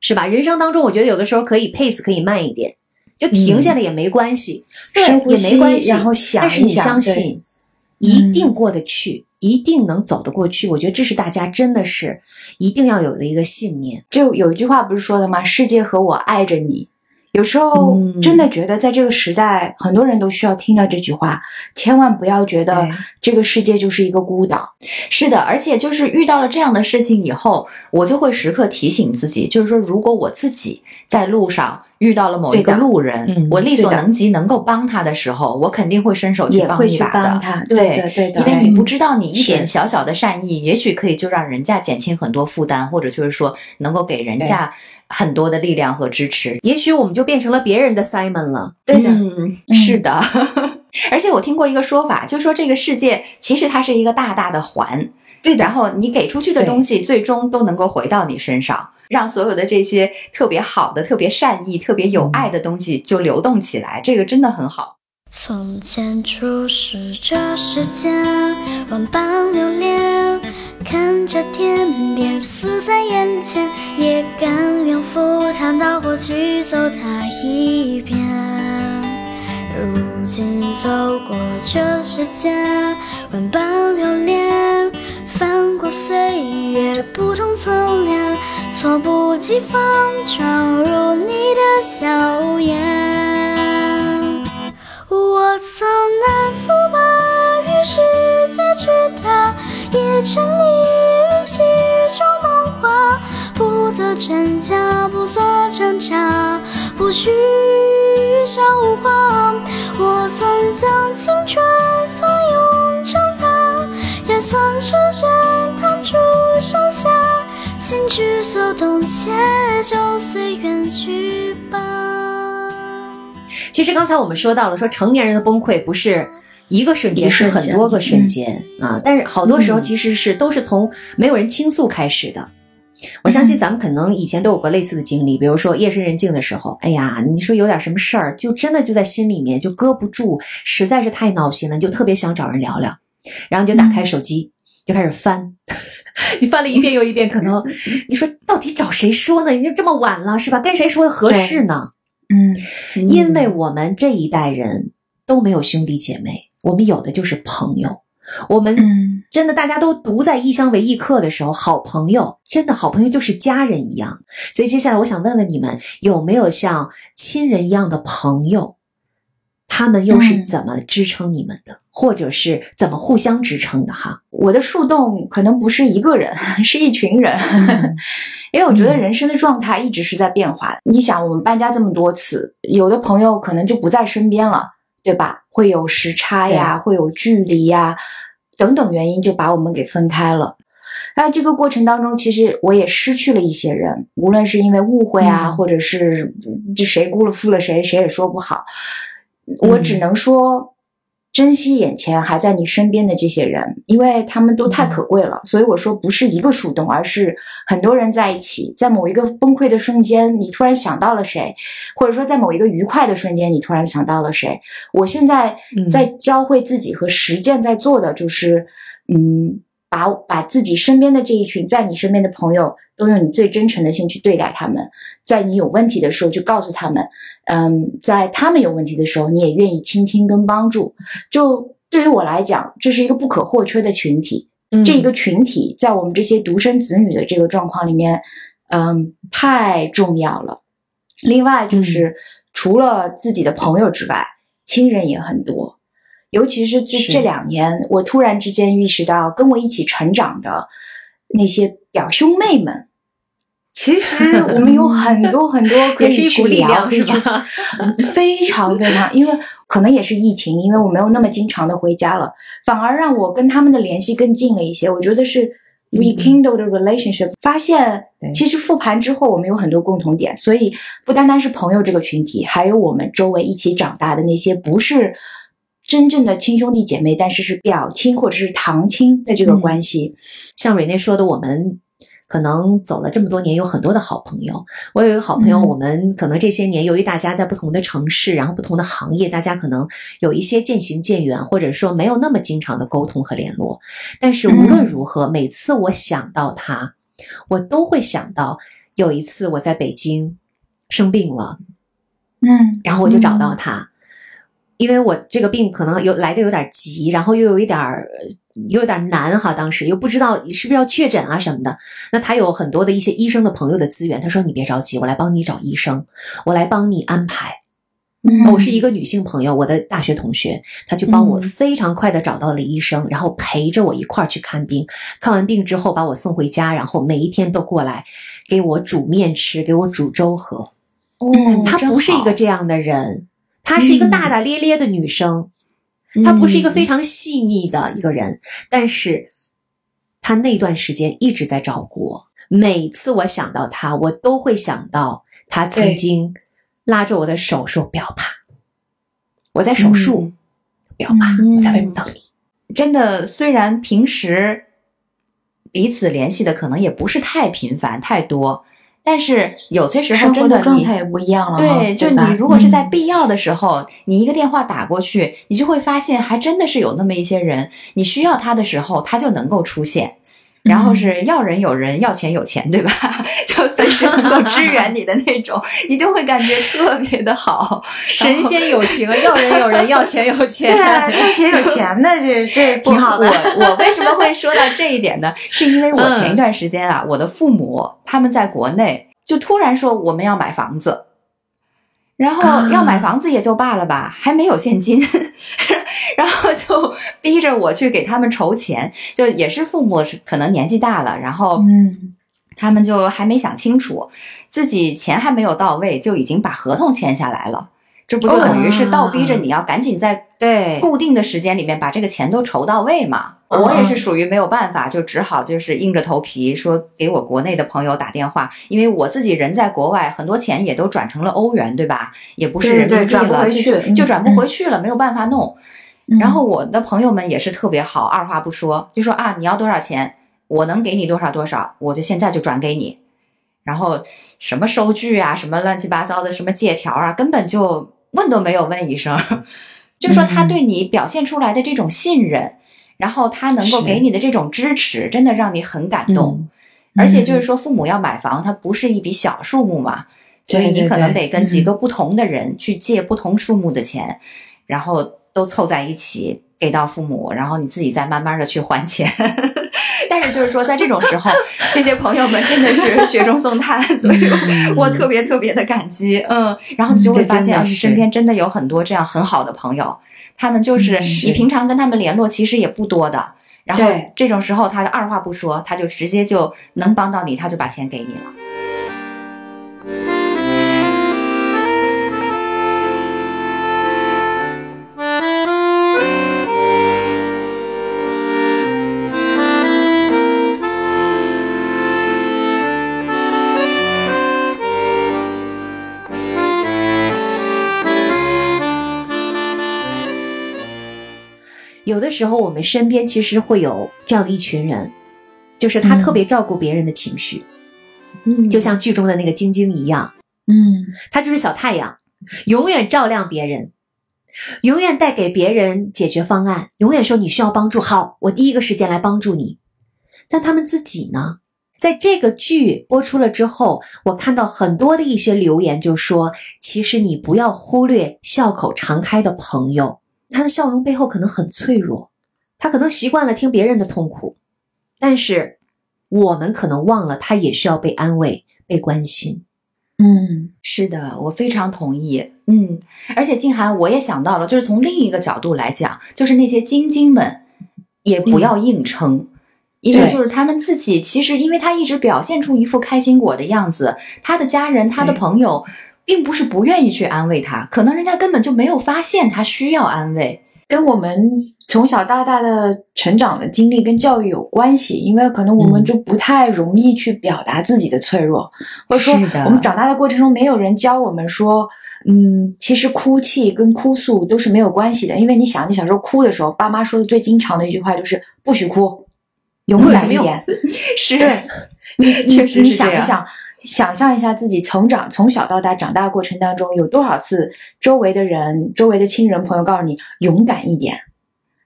是吧？人生当中，我觉得有的时候可以 pace 可以慢一点，就停下来也没关系，对，也没关系，然后想但是你相信，一定过得去。一定能走得过去，我觉得这是大家真的是一定要有的一个信念。就有一句话不是说的吗？世界和我爱着你。有时候嗯真的觉得，在这个时代，很多人都需要听到这句话。千万不要觉得对这个世界就是一个孤岛。是的，而且就是遇到了这样的事情以后，我就会时刻提醒自己，就是说，如果我自己在路上遇到了某一个路人，嗯我力所能及能够帮他的时候，我肯定会伸手去帮一把的。对对对因为你不知道你一点小小的善意，也许可以就让人家减轻很多负担，或者就是说能够给人家很多的力量和支持。也许我们就变成了别人的 Simon 了。对的，嗯，是的。而且我听过一个说法，就说这个世界其实它是一个大大的环，对的然后你给出去的东西，最终都能够回到你身上，让所有的这些特别好的、特别善意、特别有爱的东西就流动起来，这个真的很好。从前初识这世间，万般流连，看着天边似在眼前，也甘愿赴汤蹈火去走它一遍。如如今走过这世间，万般流连，翻过岁月不同侧脸，猝不及防闯入你的笑颜。我曾难自拔于世界之大，也沉溺于其中梦话，不得真假，不做挣扎，不去消化。我曾将青春翻涌成她，也曾时间弹出盛夏，心之所动，且就随缘去吧。其实刚才我们说到了，说成年人的崩溃不是一个瞬间，是很多个瞬间、啊。但是好多时候嗯其实是、都是从没有人倾诉开始的。我相信咱们可能以前都有过类似的经历，比如说夜深人静的时候，哎呀，你说有点什么事儿，就真的就在心里面就搁不住，实在是太闹心了，你就特别想找人聊聊，然后你就打开手机。就开始翻，你翻了一遍又一遍，可能 你说到底找谁说呢？你就这么晚了是吧？跟谁说合适呢？嗯，因为我们这一代人都没有兄弟姐妹，我们有的就是朋友。我们嗯真的大家都独在异乡为异客的时候，好朋友真的好朋友就是家人一样。所以接下来我想问问你们，有没有像亲人一样的朋友？他们又是嗯怎么支撑你们的，或者是怎么互相支撑的哈？我的树洞可能不是一个人，是一群人，嗯 因为我觉得人生的状态一直是在变化的。你想，我们搬家这么多次，有的朋友可能就不在身边了，对吧？会有时差呀，会有距离呀，等等原因就把我们给分开了。那这个过程当中，其实我也失去了一些人，无论是因为误会啊，嗯或者是这谁辜负了谁，谁也说不好。我只能说，珍惜眼前还在你身边的这些人，因为他们都太可贵了。所以我说，不是一个树洞，而是很多人在一起，在某一个崩溃的瞬间，你突然想到了谁，或者说在某一个愉快的瞬间，你突然想到了谁。我现在嗯在教会自己和实践在做的就是，嗯，把把自己身边的这一群在你身边的朋友，都用你最真诚的心去对待他们，在你有问题的时候就告诉他们，嗯，在他们有问题的时候，你也愿意倾听跟帮助。就对于我来讲，这是一个不可或缺的群体。嗯这一个群体在我们这些独生子女的这个状况里面，嗯，太重要了。另外就是，除了自己的朋友之外，亲人也很多。尤其是这是这两年，我突然之间意识到，跟我一起成长的那些表兄妹们，其实我们有很多很多 可以聊，量是吧？非常非常，因为可能也是疫情，因为我没有那么经常的回家了，反而让我跟他们的联系更近了一些。我觉得是 rekindle 的 relationship，、发现其实复盘之后我们有很多共同点，所以不单单是朋友这个群体，还有我们周围一起长大的那些不是真正的亲兄弟姐妹，但是是表亲或者是堂亲的这个嗯关系。像蕊内说的，我们可能走了这么多年，有很多的好朋友。我有一个好朋友，嗯我们可能这些年由于大家在不同的城市，然后不同的行业，大家可能有一些渐行渐远，或者说没有那么经常的沟通和联络。但是无论如何，每次我想到他，我都会想到有一次我在北京生病了，嗯然后我就找到他，因为我这个病可能有来的有点急，然后又有一点儿呃有点难哈，当时又不知道是不是要确诊啊什么的。那他有很多的一些医生的朋友的资源，他说你别着急，我来帮你找医生，我来帮你安排。嗯我是一个女性朋友，我的大学同学，她就帮我嗯非常快的找到了医生，然后陪着我一块儿去看病。看完病之后，把我送回家，然后每一天都过来给我煮面吃，给我煮粥喝。哦她不是一个这样的人，她是一个大大咧咧的女生，她不是一个非常细腻的一个人，但是他那段时间一直在照顾我。每次我想到他，我都会想到他曾经拉着我的手说：“不要怕，我在手术，不要怕，嗯我在外面等你。真的，虽然平时彼此联系的可能也不是太频繁、太多，但是有些时候真的状态也不一样了。对，就你如果是在嗯必要的时候，你一个电话打过去，你就会发现还真的是有那么一些人，你需要他的时候，他就能够出现。然后是要人有人，要钱有钱，对吧？就随时能够支援你的那种，你就会感觉特别的好。神仙有情，要人有人，要钱有钱。对啊，要钱有钱的，这这挺好的。我我为什么会说到这一点呢？是因为我前一段时间啊，我的父母他们在国内就突然说我们要买房子，然后要买房子也就罢了吧，还没有现金，然后就 逼着我去给他们筹钱，就也是父母是可能年纪大了，然后嗯他们就还没想清楚，自己钱还没有到位，就已经把合同签下来了。这不就等于是倒逼着你要赶紧在对固定的时间里面把这个钱都筹到位嘛？嗯我也是属于没有办法，就只好就是硬着头皮说给我国内的朋友打电话，因为我自己人在国外，很多钱也都转成了欧元，对吧？也不是人民币了，转不回去就转不回去了，没有办法弄。嗯。然后我的朋友们也是特别好，二话不说就说啊，你要多少钱，我能给你多少多少，我就现在就转给你。然后什么收据啊，什么乱七八糟的，什么借条啊，根本就问都没有问一声，就说他对你表现出来的这种信任，然后他能够给你的这种支持，真的让你很感动。嗯。而且就是说，父母要买房，它不是一笔小数目嘛，所以你可能得跟几个不同的人去借不同数目的钱，然后都凑在一起给到父母，然后你自己再慢慢的去还钱。但是就是说，在这种时候，这些朋友们真的是雪中送炭，所以我特别特别的感激。嗯，然后你就会发现，身边真的有很多这样很好的朋友，他们就是你平常跟他们联络其实也不多的，然后这种时候他二话不说，他就直接就能帮到你，他就把钱给你了。的时候，我们身边其实会有这样的一群人，就是他特别照顾别人的情绪，嗯就像剧中的那个晶晶一样，嗯他就是小太阳，永远照亮别人，永远带给别人解决方案，永远说你需要帮助，好，我第一个时间来帮助你。但他们自己呢，在这个剧播出了之后，我看到很多的一些留言，就说其实你不要忽略笑口常开的朋友。他的笑容背后可能很脆弱，他可能习惯了听别人的痛苦，但是我们可能忘了，他也需要被安慰、被关心。嗯，是的，我非常同意。嗯，而且静涵，我也想到了，就是从另一个角度来讲，就是那些晶晶们也不要硬撑。因为就是他们自己，其实因为他一直表现出一副开心果的样子，他的家人、他的朋友。并不是不愿意去安慰他，可能人家根本就没有发现他需要安慰，跟我们从小到大的成长的经历跟教育有关系。因为可能我们就不太容易去表达自己的脆弱，或者说我们长大的过程中没有人教我们说，嗯，其实哭泣跟哭诉都是没有关系的。因为你想，你小时候哭的时候，爸妈说的最经常的一句话就是不许哭，勇敢一点。是，对，你确实你想一想。想象一下自己从长从小到大长大过程当中，有多少次周围的人、周围的亲人朋友告诉你勇敢一点，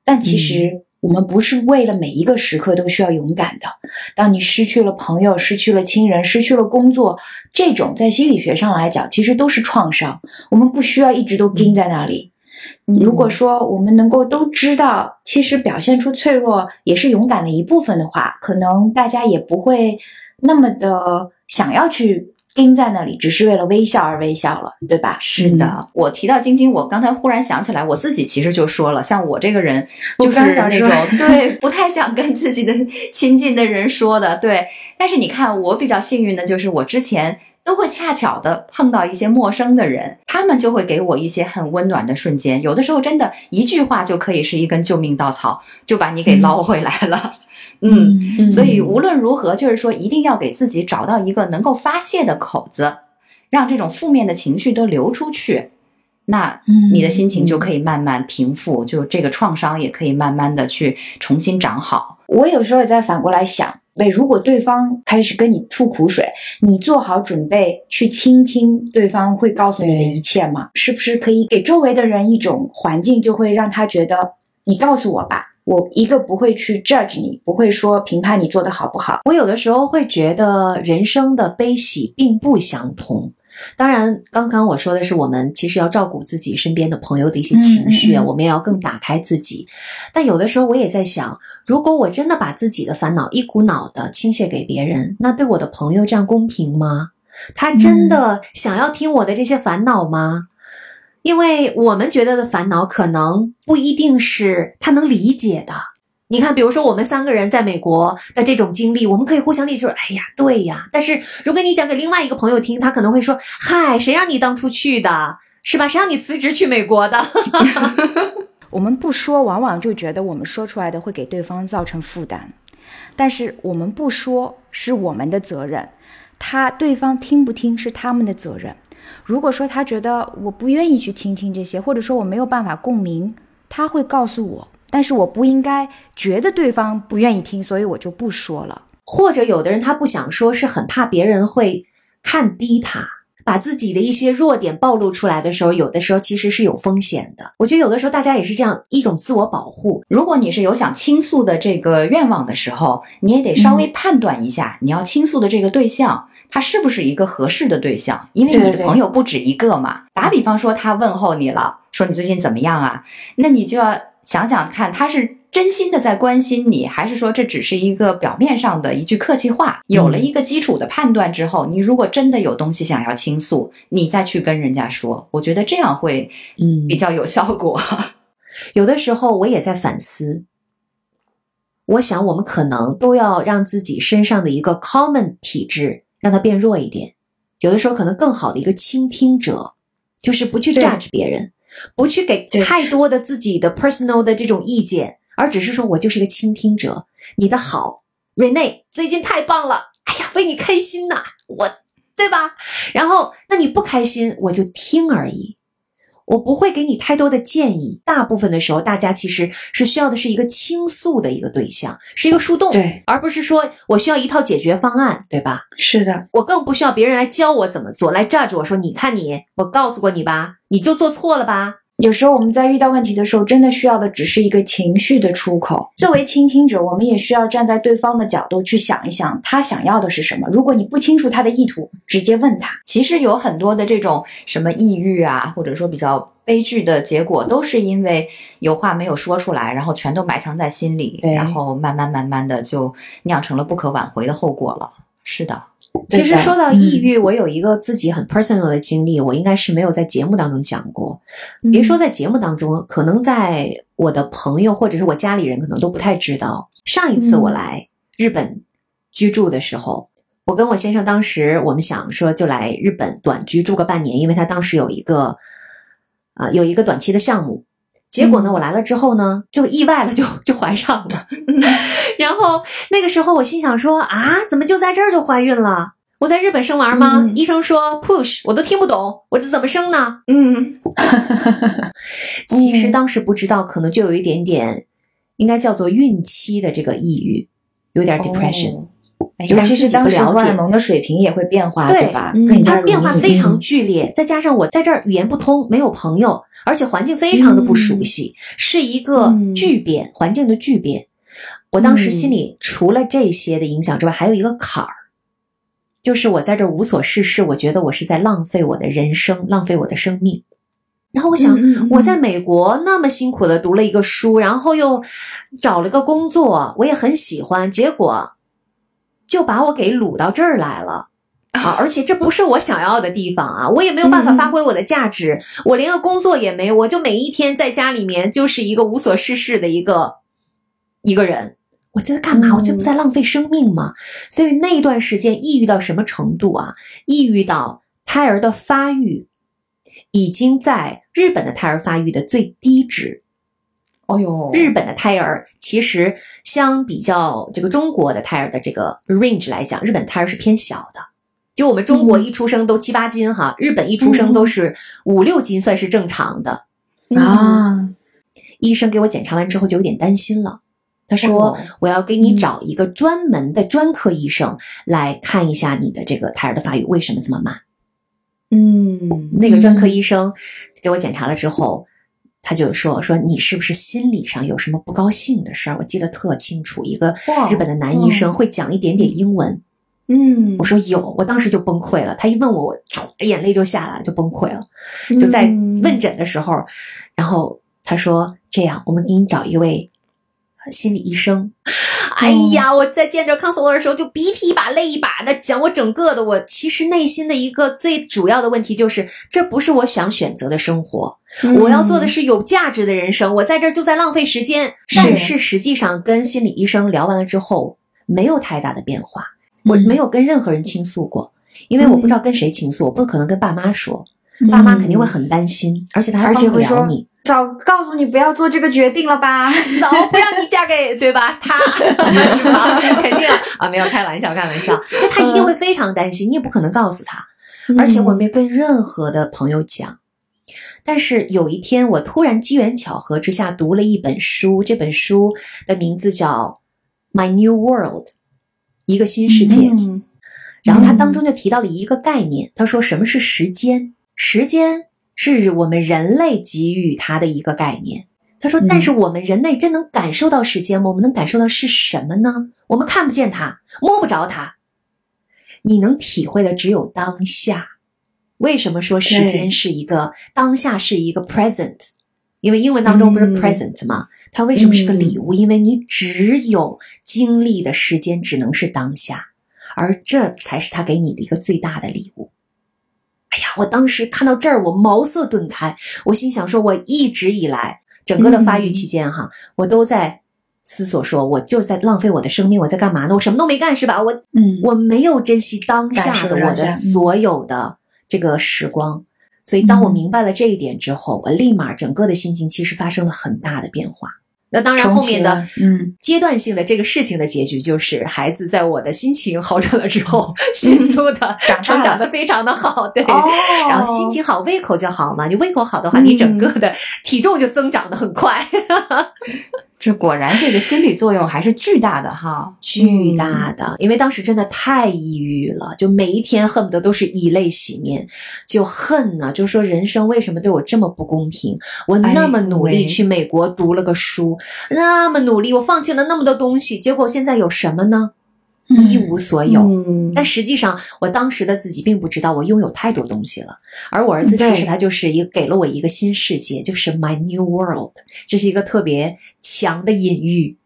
但其实我们不是为了每一个时刻都需要勇敢的。当你失去了朋友、失去了亲人、失去了工作，这种在心理学上来讲，其实都是创伤。我们不需要一直都盯在那里。如果说我们能够都知道，其实表现出脆弱也是勇敢的一部分的话，可能大家也不会那么的。想要去盯在那里，只是为了微笑而微笑了，对吧？是的，嗯、我提到晶晶，我刚才忽然想起来，我自己其实就说了，像我这个人就是那种 对不太想跟自己的亲近的人说的，对。但是你看，我比较幸运的就是我之前都会恰巧的碰到一些陌生的人，他们就会给我一些很温暖的瞬间，有的时候真的一句话就可以是一根救命稻草，就把你给捞回来了。嗯，所以无论如何，就是说一定要给自己找到一个能够发泄的口子，让这种负面的情绪都流出去，那你的心情就可以慢慢平复，就这个创伤也可以慢慢的去重新长好。我有时候也在反过来想，对，如果对方开始跟你吐苦水，你做好准备去倾听对方会告诉你的一切吗？是不是可以给周围的人一种环境，就会让他觉得你告诉我吧。我一个不会去 judge 你，不会说评判你做的好不好。我有的时候会觉得人生的悲喜并不相同。当然，刚刚我说的是我们其实要照顾自己身边的朋友的一些情绪啊，嗯嗯嗯我们也要更打开自己。但有的时候我也在想，如果我真的把自己的烦恼一股脑的倾泻给别人，那对我的朋友这样公平吗？他真的想要听我的这些烦恼吗？因为我们觉得的烦恼，可能不一定是他能理解的。你看，比如说我们三个人在美国的这种经历，我们可以互相理解，说：“哎呀，对呀。”但是如果你讲给另外一个朋友听，他可能会说：“嗨，谁让你当初去的，是吧？谁让你辞职去美国的？” 我们不说，往往就觉得我们说出来的会给对方造成负担，但是我们不说是我们的责任，他对方听不听是他们的责任。如果说他觉得我不愿意去听听这些，或者说我没有办法共鸣，他会告诉我，但是我不应该觉得对方不愿意听，所以我就不说了。或者有的人他不想说，是很怕别人会看低他，把自己的一些弱点暴露出来的时候，有的时候其实是有风险的。我觉得有的时候大家也是这样一种自我保护。如果你是有想倾诉的这个愿望的时候，你也得稍微判断一下，你要倾诉的这个对象，他是不是一个合适的对象？因为你的朋友不止一个嘛。打比方说，他问候你了，说你最近怎么样啊？那你就要想想看，他是真心的在关心你，还是说这只是一个表面上的一句客气话？有了一个基础的判断之后，你如果真的有东西想要倾诉，你再去跟人家说，我觉得这样会嗯比较有效果。有的时候我也在反思，我想我们可能都要让自己身上的一个 common 体质让它变弱一点。有的时候可能更好的一个倾听者，就是不去对 judge 别人，不去给太多的自己的 personal 的这种意见，而只是说我就是一个倾听者。你的好，Rene 最近太棒了，哎呀，为你开心呐、我对吧？然后那你不开心，我就听而已。我不会给你太多的建议，大部分的时候，大家其实是需要的是一个倾诉的一个对象，是一个树洞，对，而不是说我需要一套解决方案，对吧？是的，我更不需要别人来教我怎么做，来 judge 我说，你看你，我告诉过你吧，你就做错了吧？有时候我们在遇到问题的时候，真的需要的只是一个情绪的出口。作为倾听者，我们也需要站在对方的角度去想一想，他想要的是什么。如果你不清楚他的意图，直接问他。其实有很多的这种什么抑郁啊，或者说比较悲剧的结果，都是因为有话没有说出来，然后全都埋藏在心里，然后慢慢慢慢的就酿成了不可挽回的后果了。是的，其实说到抑郁，我有一个自己很 personal 的经历，我应该是没有在节目当中讲过。别说在节目当中，可能在我的朋友或者是我家里人可能都不太知道。上一次我来日本居住的时候，我跟我先生当时我们想说就来日本短居住个半年，因为他当时有一个啊、有一个短期的项目。结果呢，嗯我来了之后呢，就意外了，就就怀上了。然后那个时候我心想说啊，怎么就在这儿就怀孕了？我在日本生娃吗？嗯医生说 push，我都听不懂，我这怎么生呢？嗯，其实当时不知道，可能就有一点点，应该叫做孕期的这个抑郁，有点 depression，、哎尤其是当了解荷尔蒙的水平也会变化，对对吧？嗯它变化非常剧烈，再加上我在这儿语言不通，没有朋友，而且环境非常的不熟悉，是一个嗯巨变，环境的巨变。我当时嗯心里除了这些的影响之外，还有一个坎儿，就是我在这儿无所事事，我觉得我是在浪费我的人生，浪费我的生命。然后我想，我在美国那么辛苦的读了一个书，然后又找了个工作，我也很喜欢，结果就把我给掳到这儿来了。啊！而且这不是我想要的地方啊，我也没有办法发挥我的价值，我连个工作也没有，我就每一天在家里面就是一个无所事事的一个一个人。我在干嘛？嗯我这不在浪费生命吗？所以那一段时间抑郁到什么程度啊？抑郁到胎儿的发育已经在日本的胎儿发育的最低值。哦呦，日本的胎儿其实相比较这个中国的胎儿的这个 range 来讲，日本胎儿是偏小的。就我们中国一出生都七八斤哈，日本一出生都是五六斤，算是正常的。啊，医生给我检查完之后就有点担心了，他说哦我要给你找一个专门的专科医生来看一下你的这个胎儿的发育为什么这么慢。嗯，那个专科医生给我检查了之后，他就说说你是不是心理上有什么不高兴的事儿？我记得特清楚，一个日本的男医生会讲一点点英文。嗯我说有，我当时就崩溃了。他一问我，我唰眼泪就下来了，就崩溃了。就在嗯问诊的时候，然后他说：“这样，我们给你找一位呃心理医生。”哎呀，我在见着 counselor 的时候，就鼻涕一把泪一把的讲我整个的我其实内心的一个最主要的问题就是，这不是我想选择的生活，我要做的是有价值的人生。我在这儿就在浪费时间，但是实际上跟心理医生聊完了之后，没有太大的变化。我没有跟任何人倾诉过，因为我不知道跟谁倾诉，我不可能跟爸妈说，爸妈肯定会很担心，而且他还帮不了你。早告诉你不要做这个决定了吧？早不让你嫁给对吧？他 是吧？肯定啊，没有开玩笑，开玩笑。那他一定会非常担心，你也不可能告诉他。而且我没有跟任何的朋友讲。但是有一天，我突然机缘巧合之下读了一本书，这本书的名字叫《My New World》，一个新世界。嗯然后它当中就提到了一个概念，他说什么是时间？时间是我们人类给予它的一个概念。他说，但是我们人类真能感受到时间吗？我们能感受到是什么呢？我们看不见它，摸不着它，你能体会的只有当下。为什么说时间是一个当下是一个 present？因为英文当中不是嗯 present 吗？它为什么是个礼物？因为你只有经历的时间只能是当下，而这才是他给你的一个最大的礼物。哎呀，我当时看到这儿，我茅塞顿开，我心想说，我一直以来整个的发育期间哈，我都在思索说，我就在浪费我的生命，我在干嘛呢？我什么都没干是吧？我嗯我没有珍惜当下的我的所有的这个时光，所以当我嗯明白了这一点之后，我立马整个的心情其实发生了很大的变化。那当然，后面的嗯阶段性的这个事情的结局，就是孩子在我的心情好转了之后，迅速的嗯长成长了的非常的好，对。哦然后心情好，胃口就好嘛。你胃口好的话，你整个的体重就增长的很快。这果然这个心理作用还是巨大的哈。巨大的，因为当时真的太抑郁了，就每一天恨不得都是以泪洗面，就恨呢，就说人生为什么对我这么不公平？我那么努力去美国读了个书，那么努力，我放弃了那么多东西，结果现在有什么呢？一无所有。嗯但实际上，我当时的自己并不知道我拥有太多东西了，而我儿子其实他就是一个给了我一个新世界，就是 my new world，这是一个特别强的隐喻。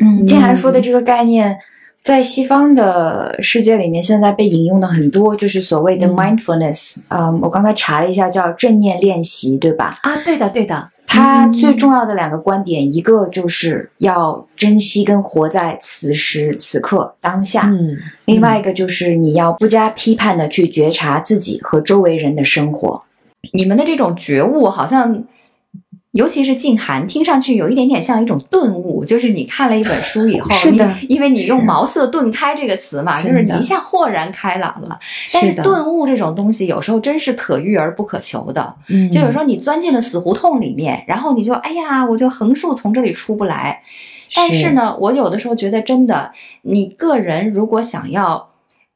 嗯，静涵说的这个概念，在西方的世界里面，现在被引用的很多，就是所谓的嗯 mindfulness。嗯，我刚才查了一下，叫正念练习，对吧？啊，对的，对的，它最重要的两个观点，一个就是要珍惜跟活在此时此刻当下，嗯，另外一个就是你要不加批判的去觉察自己和周围人的生活。你们的这种觉悟，好像，尤其是静涵，听上去有一点点像一种顿悟，就是你看了一本书以后，是的你因为你用“茅塞顿开”这个词嘛，是就是你一下豁然开朗了。但是顿悟这种东西，有时候真是可遇而不可求的。嗯就有时候你钻进了死胡同里面，然后你就哎呀，我就横竖从这里出不来。但是呢，我有的时候觉得，真的，你个人如果想要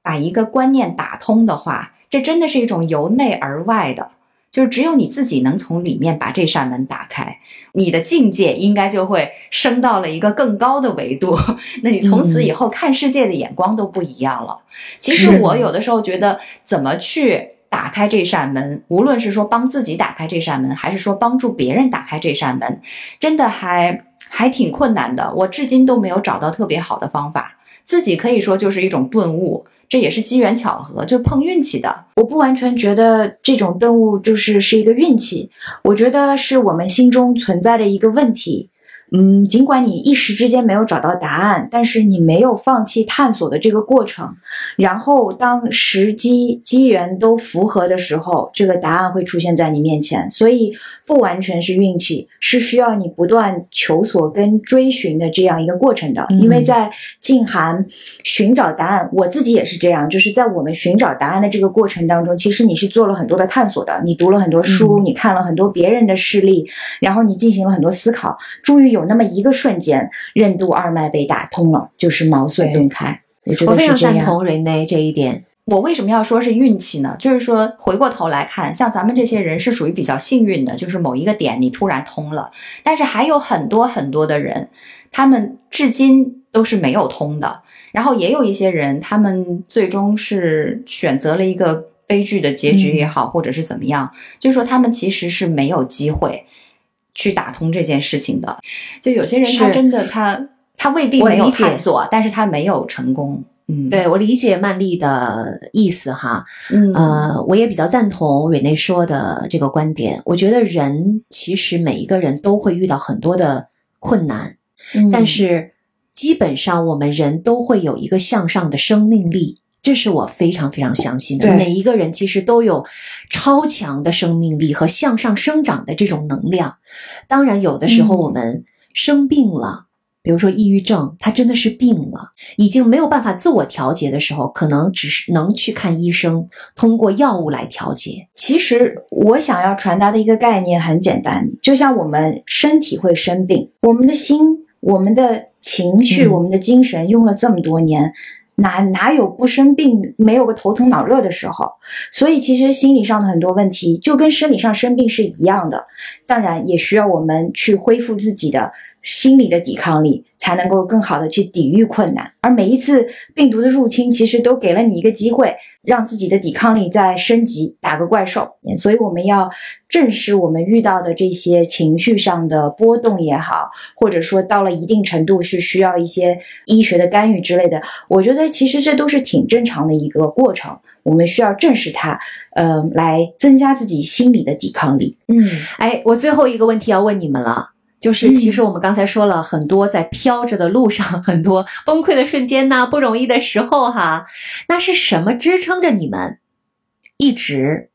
把一个观念打通的话，这真的是一种由内而外的，就是只有你自己能从里面把这扇门打开，你的境界应该就会升到了一个更高的维度。那你从此以后看世界的眼光都不一样了。其实我有的时候觉得，怎么去打开这扇门，无论是说帮自己打开这扇门，还是说帮助别人打开这扇门，真的还还挺困难的。我至今都没有找到特别好的方法。自己可以说就是一种顿悟，这也是机缘巧合，就碰运气的。我不完全觉得这种顿悟就是是一个运气，我觉得是我们心中存在的一个问题。嗯，尽管你一时之间没有找到答案，但是你没有放弃探索的这个过程。然后，当时机机缘都符合的时候，这个答案会出现在你面前。所以，不完全是运气，是需要你不断求索跟追寻的这样一个过程的。因为嗯在静涵寻找答案，我自己也是这样，就是在我们寻找答案的这个过程当中，其实你是做了很多的探索的，你读了很多书，嗯你看了很多别人的事例，然后你进行了很多思考，终于有那么一个瞬间，任督二脉被打通了，就是茅塞顿开。我非常。赞同 Rene 这一点。我为什么要说是运气呢？就是说回过头来看，像咱们这些人是属于比较幸运的，就是某一个点你突然通了，但是还有很多很多的人，他们至今都是没有通的。然后也有一些人，他们最终是选择了一个悲剧的结局也好，或者是怎么样，就是说他们其实是没有机会去打通这件事情的。就有些人他真的他他未必没有探索，但是他没有成功。嗯，，对我理解曼丽的意思哈，嗯呃，我也比较赞同瑞内说的这个观点。我觉得人其实每一个人都会遇到很多的困难，嗯但是基本上我们人都会有一个向上的生命力，这是我非常非常相信的。对每一个人其实都有超强的生命力和向上生长的这种能量。当然，有的时候嗯我们生病了。比如说抑郁症，他真的是病了，已经没有办法自我调节的时候，可能只是能去看医生，通过药物来调节。其实我想要传达的一个概念很简单，就像我们身体会生病，我们的心、我们的情绪、嗯我们的精神用了这么多年，哪哪有不生病、没有个头疼脑热的时候？所以其实心理上的很多问题，就跟生理上生病是一样的。当然，也需要我们去恢复自己的心理的抵抗力，才能够更好的去抵御困难。而每一次病毒的入侵，其实都给了你一个机会，让自己的抵抗力再升级，打个怪兽。所以我们要正视我们遇到的这些情绪上的波动也好，或者说到了一定程度是需要一些医学的干预之类的。我觉得其实这都是挺正常的一个过程，我们需要正视它，呃，来增加自己心理的抵抗力。嗯，哎，我最后一个问题要问你们了。就是，其实我们刚才说了很多，在飘着的路上，很多崩溃的瞬间呐，不容易的时候哈，那是什么支撑着你们一直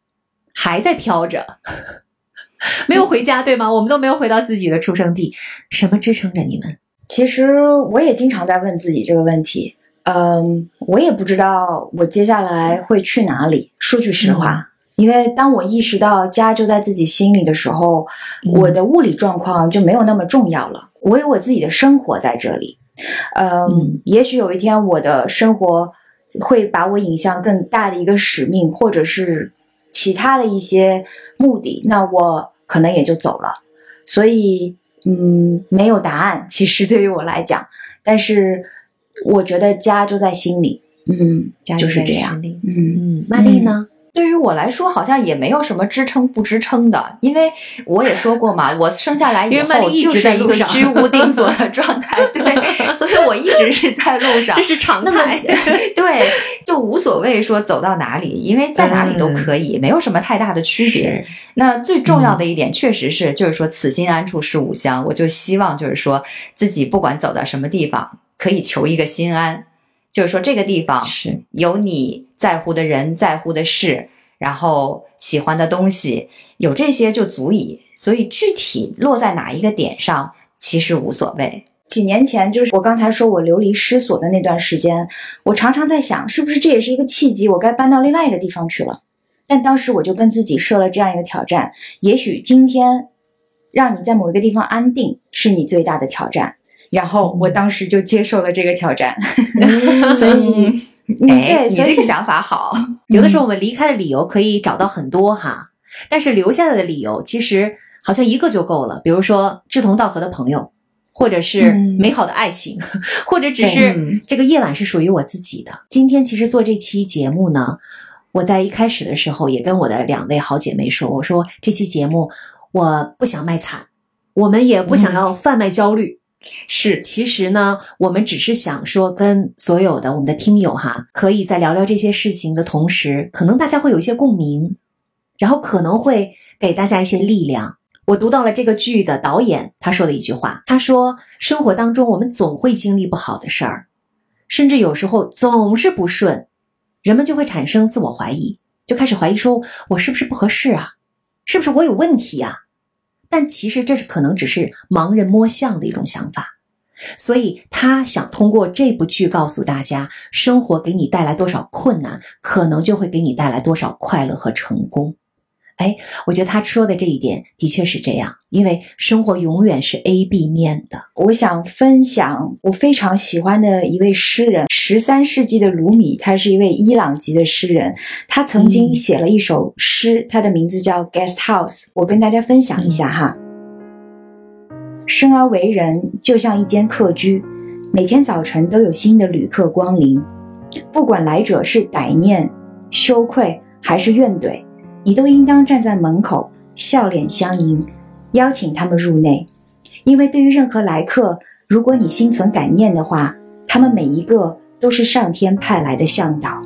还在飘着？没有回家对吗？我们都没有回到自己的出生地，什么支撑着你们？其实我也经常在问自己这个问题。嗯，我也不知道我接下来会去哪里。说句实话。因为当我意识到家就在自己心里的时候，我的物理状况就没有那么重要了。我有我自己的生活在这里，嗯，也许有一天我的生活会把我引向更大的一个使命，或者是其他的一些目的，那我可能也就走了。所以，嗯，没有答案，其实对于我来讲，但是我觉得家就在心里，嗯，家就是这样，嗯嗯，曼丽呢？对于我来说，好像也没有什么支撑不支撑的，因为我也说过嘛，我生下来以后就是一个居无定所的状态，对，所以我一直是在路上，这是常态。对，就无所谓说走到哪里，因为在哪里都可以，没有什么太大的区别。那最重要的一点，确实是就是说，此心安处是吾乡。我就希望就是说自己不管走到什么地方，可以求一个心安。就是说，这个地方是有你在乎的人、在乎的事，然后喜欢的东西，有这些就足以。所以具体落在哪一个点上，其实无所谓。几年前，就是我刚才说我流离失所的那段时间，我常常在想，是不是这也是一个契机，我该搬到另外一个地方去了。但当时我就跟自己设了这样一个挑战：也许今天让你在某一个地方安定，是你最大的挑战。然后我当时就接受了这个挑战，所以，哎，你这个想法好。有的时候我们离开的理由可以找到很多哈，但是留下来的理由其实好像一个就够了。比如说志同道合的朋友，或者是美好的爱情，或者只是这个夜晚是属于我自己的。今天其实做这期节目呢，我在一开始的时候也跟我的两位好姐妹说，我说这期节目我不想卖惨，我们也不想要贩卖焦虑。是，其实呢，我们只是想说，跟所有的我们的听友哈，可以在聊聊这些事情的同时，可能大家会有一些共鸣，然后可能会给大家一些力量。我读到了这个剧的导演他说的一句话，他说：“生活当中我们总会经历不好的事儿，甚至有时候总是不顺，人们就会产生自我怀疑，就开始怀疑说，我是不是不合适啊？是不是我有问题啊？”但其实这是可能只是盲人摸象的一种想法，所以他想通过这部剧告诉大家，生活给你带来多少困难，可能就会给你带来多少快乐和成功。哎，我觉得他说的这一点的确是这样，因为生活永远是 A B 面的。我想分享我非常喜欢的一位诗人，十三世纪的鲁米，他是一位伊朗籍的诗人，他曾经写了一首诗，他的名字叫《Guest House》，我跟大家分享一下哈。生而为人，就像一间客居，每天早晨都有新的旅客光临，不管来者是歹念、羞愧还是怨怼。你都应当站在门口，笑脸相迎，邀请他们入内。因为对于任何来客，如果你心存感念的话，他们每一个都是上天派来的向导。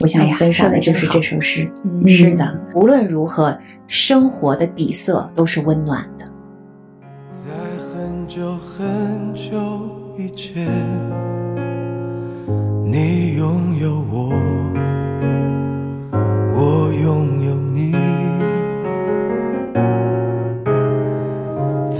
我想分享的就是这首诗。嗯，是的，无论如何，生活的底色都是温暖的。在很久很久以前，你拥有我。我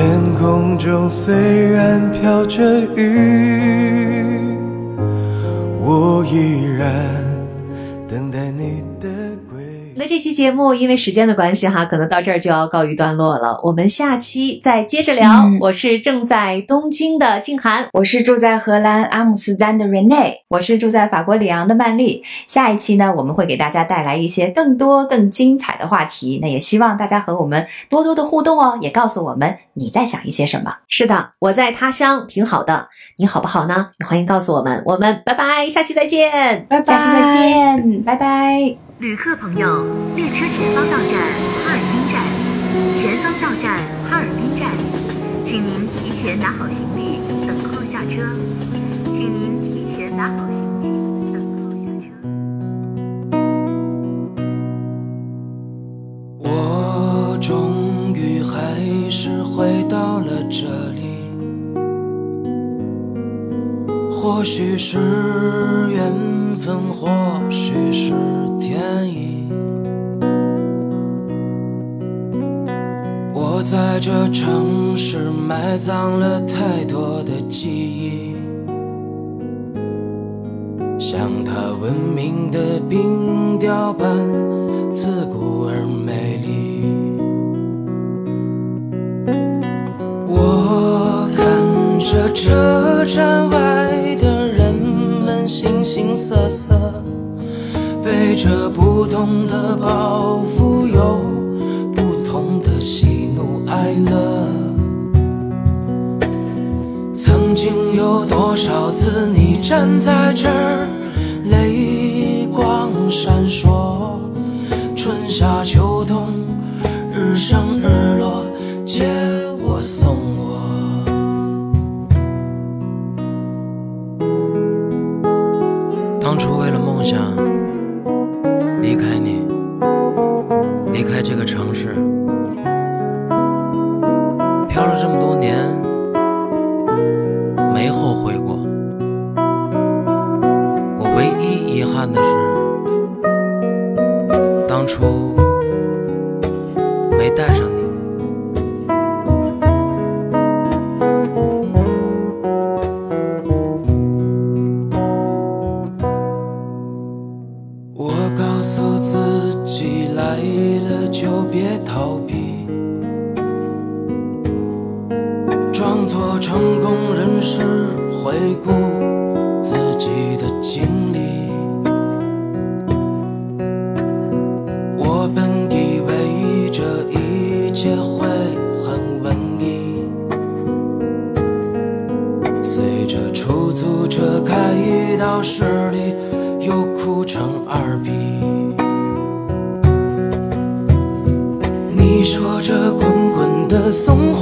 天空中虽然飘着雨，我依然等待你。这期节目因为时间的关系哈，可能到这儿就要告一段落了。我们下期再接着聊。嗯我是正在东京的静涵，我是住在荷兰阿姆斯特丹的 Rene。我是住在法国里昂的曼丽。下一期呢，我们会给大家带来一些更多、更精彩的话题。那也希望大家和我们多多的互动哦，也告诉我们你在想一些什么。是的，我在他乡挺好的，你好不好呢？也欢迎告诉我们。我们拜拜，下期再见。拜拜，下期再。见，拜拜。旅客朋友，列车前方到站哈尔滨站，前方到站哈尔滨站，请您提前拿好行李，等候下车。请您提前拿好行李，等候下车。我终于还是回到了这里，或许是缘分，或许是天意。我在这城市埋葬了太多的记忆，像它文明的冰雕般自古而美丽。我看着车站外形形色色，背着不同的包袱，有不同的喜怒哀乐。曾经有多少次你站在这儿，泪光闪烁，春夏秋冬，日升日落，皆离开这个城市，飘了这么多年。没后悔过。我唯一遗憾的是，当初没带上你。我告诉自己，来了就别逃避。装作成功人士，回顾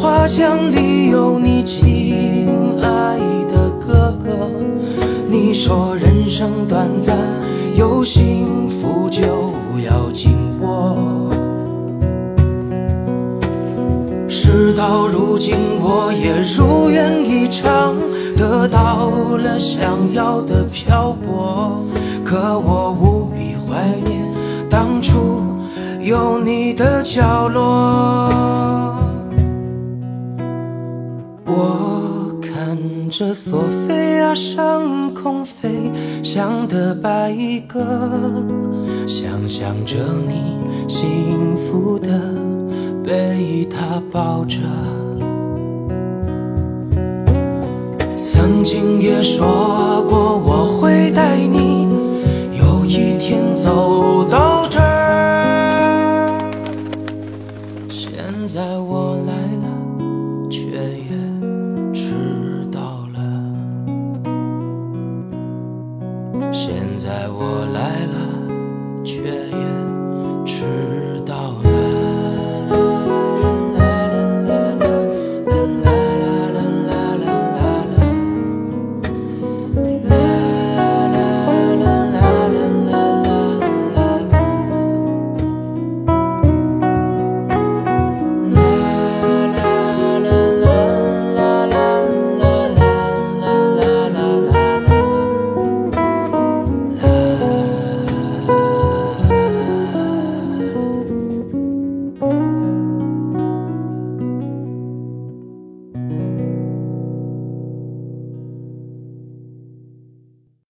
花墙里有你亲爱的哥哥，你说人生短暂，有幸福就要紧握。事到如今，我也如愿以偿，得到了想要的漂泊，可我无比怀念当初。有你的角落。着索菲亚上空飞翔的白鸽，想象着你幸福的被他抱着。曾经也说过我会带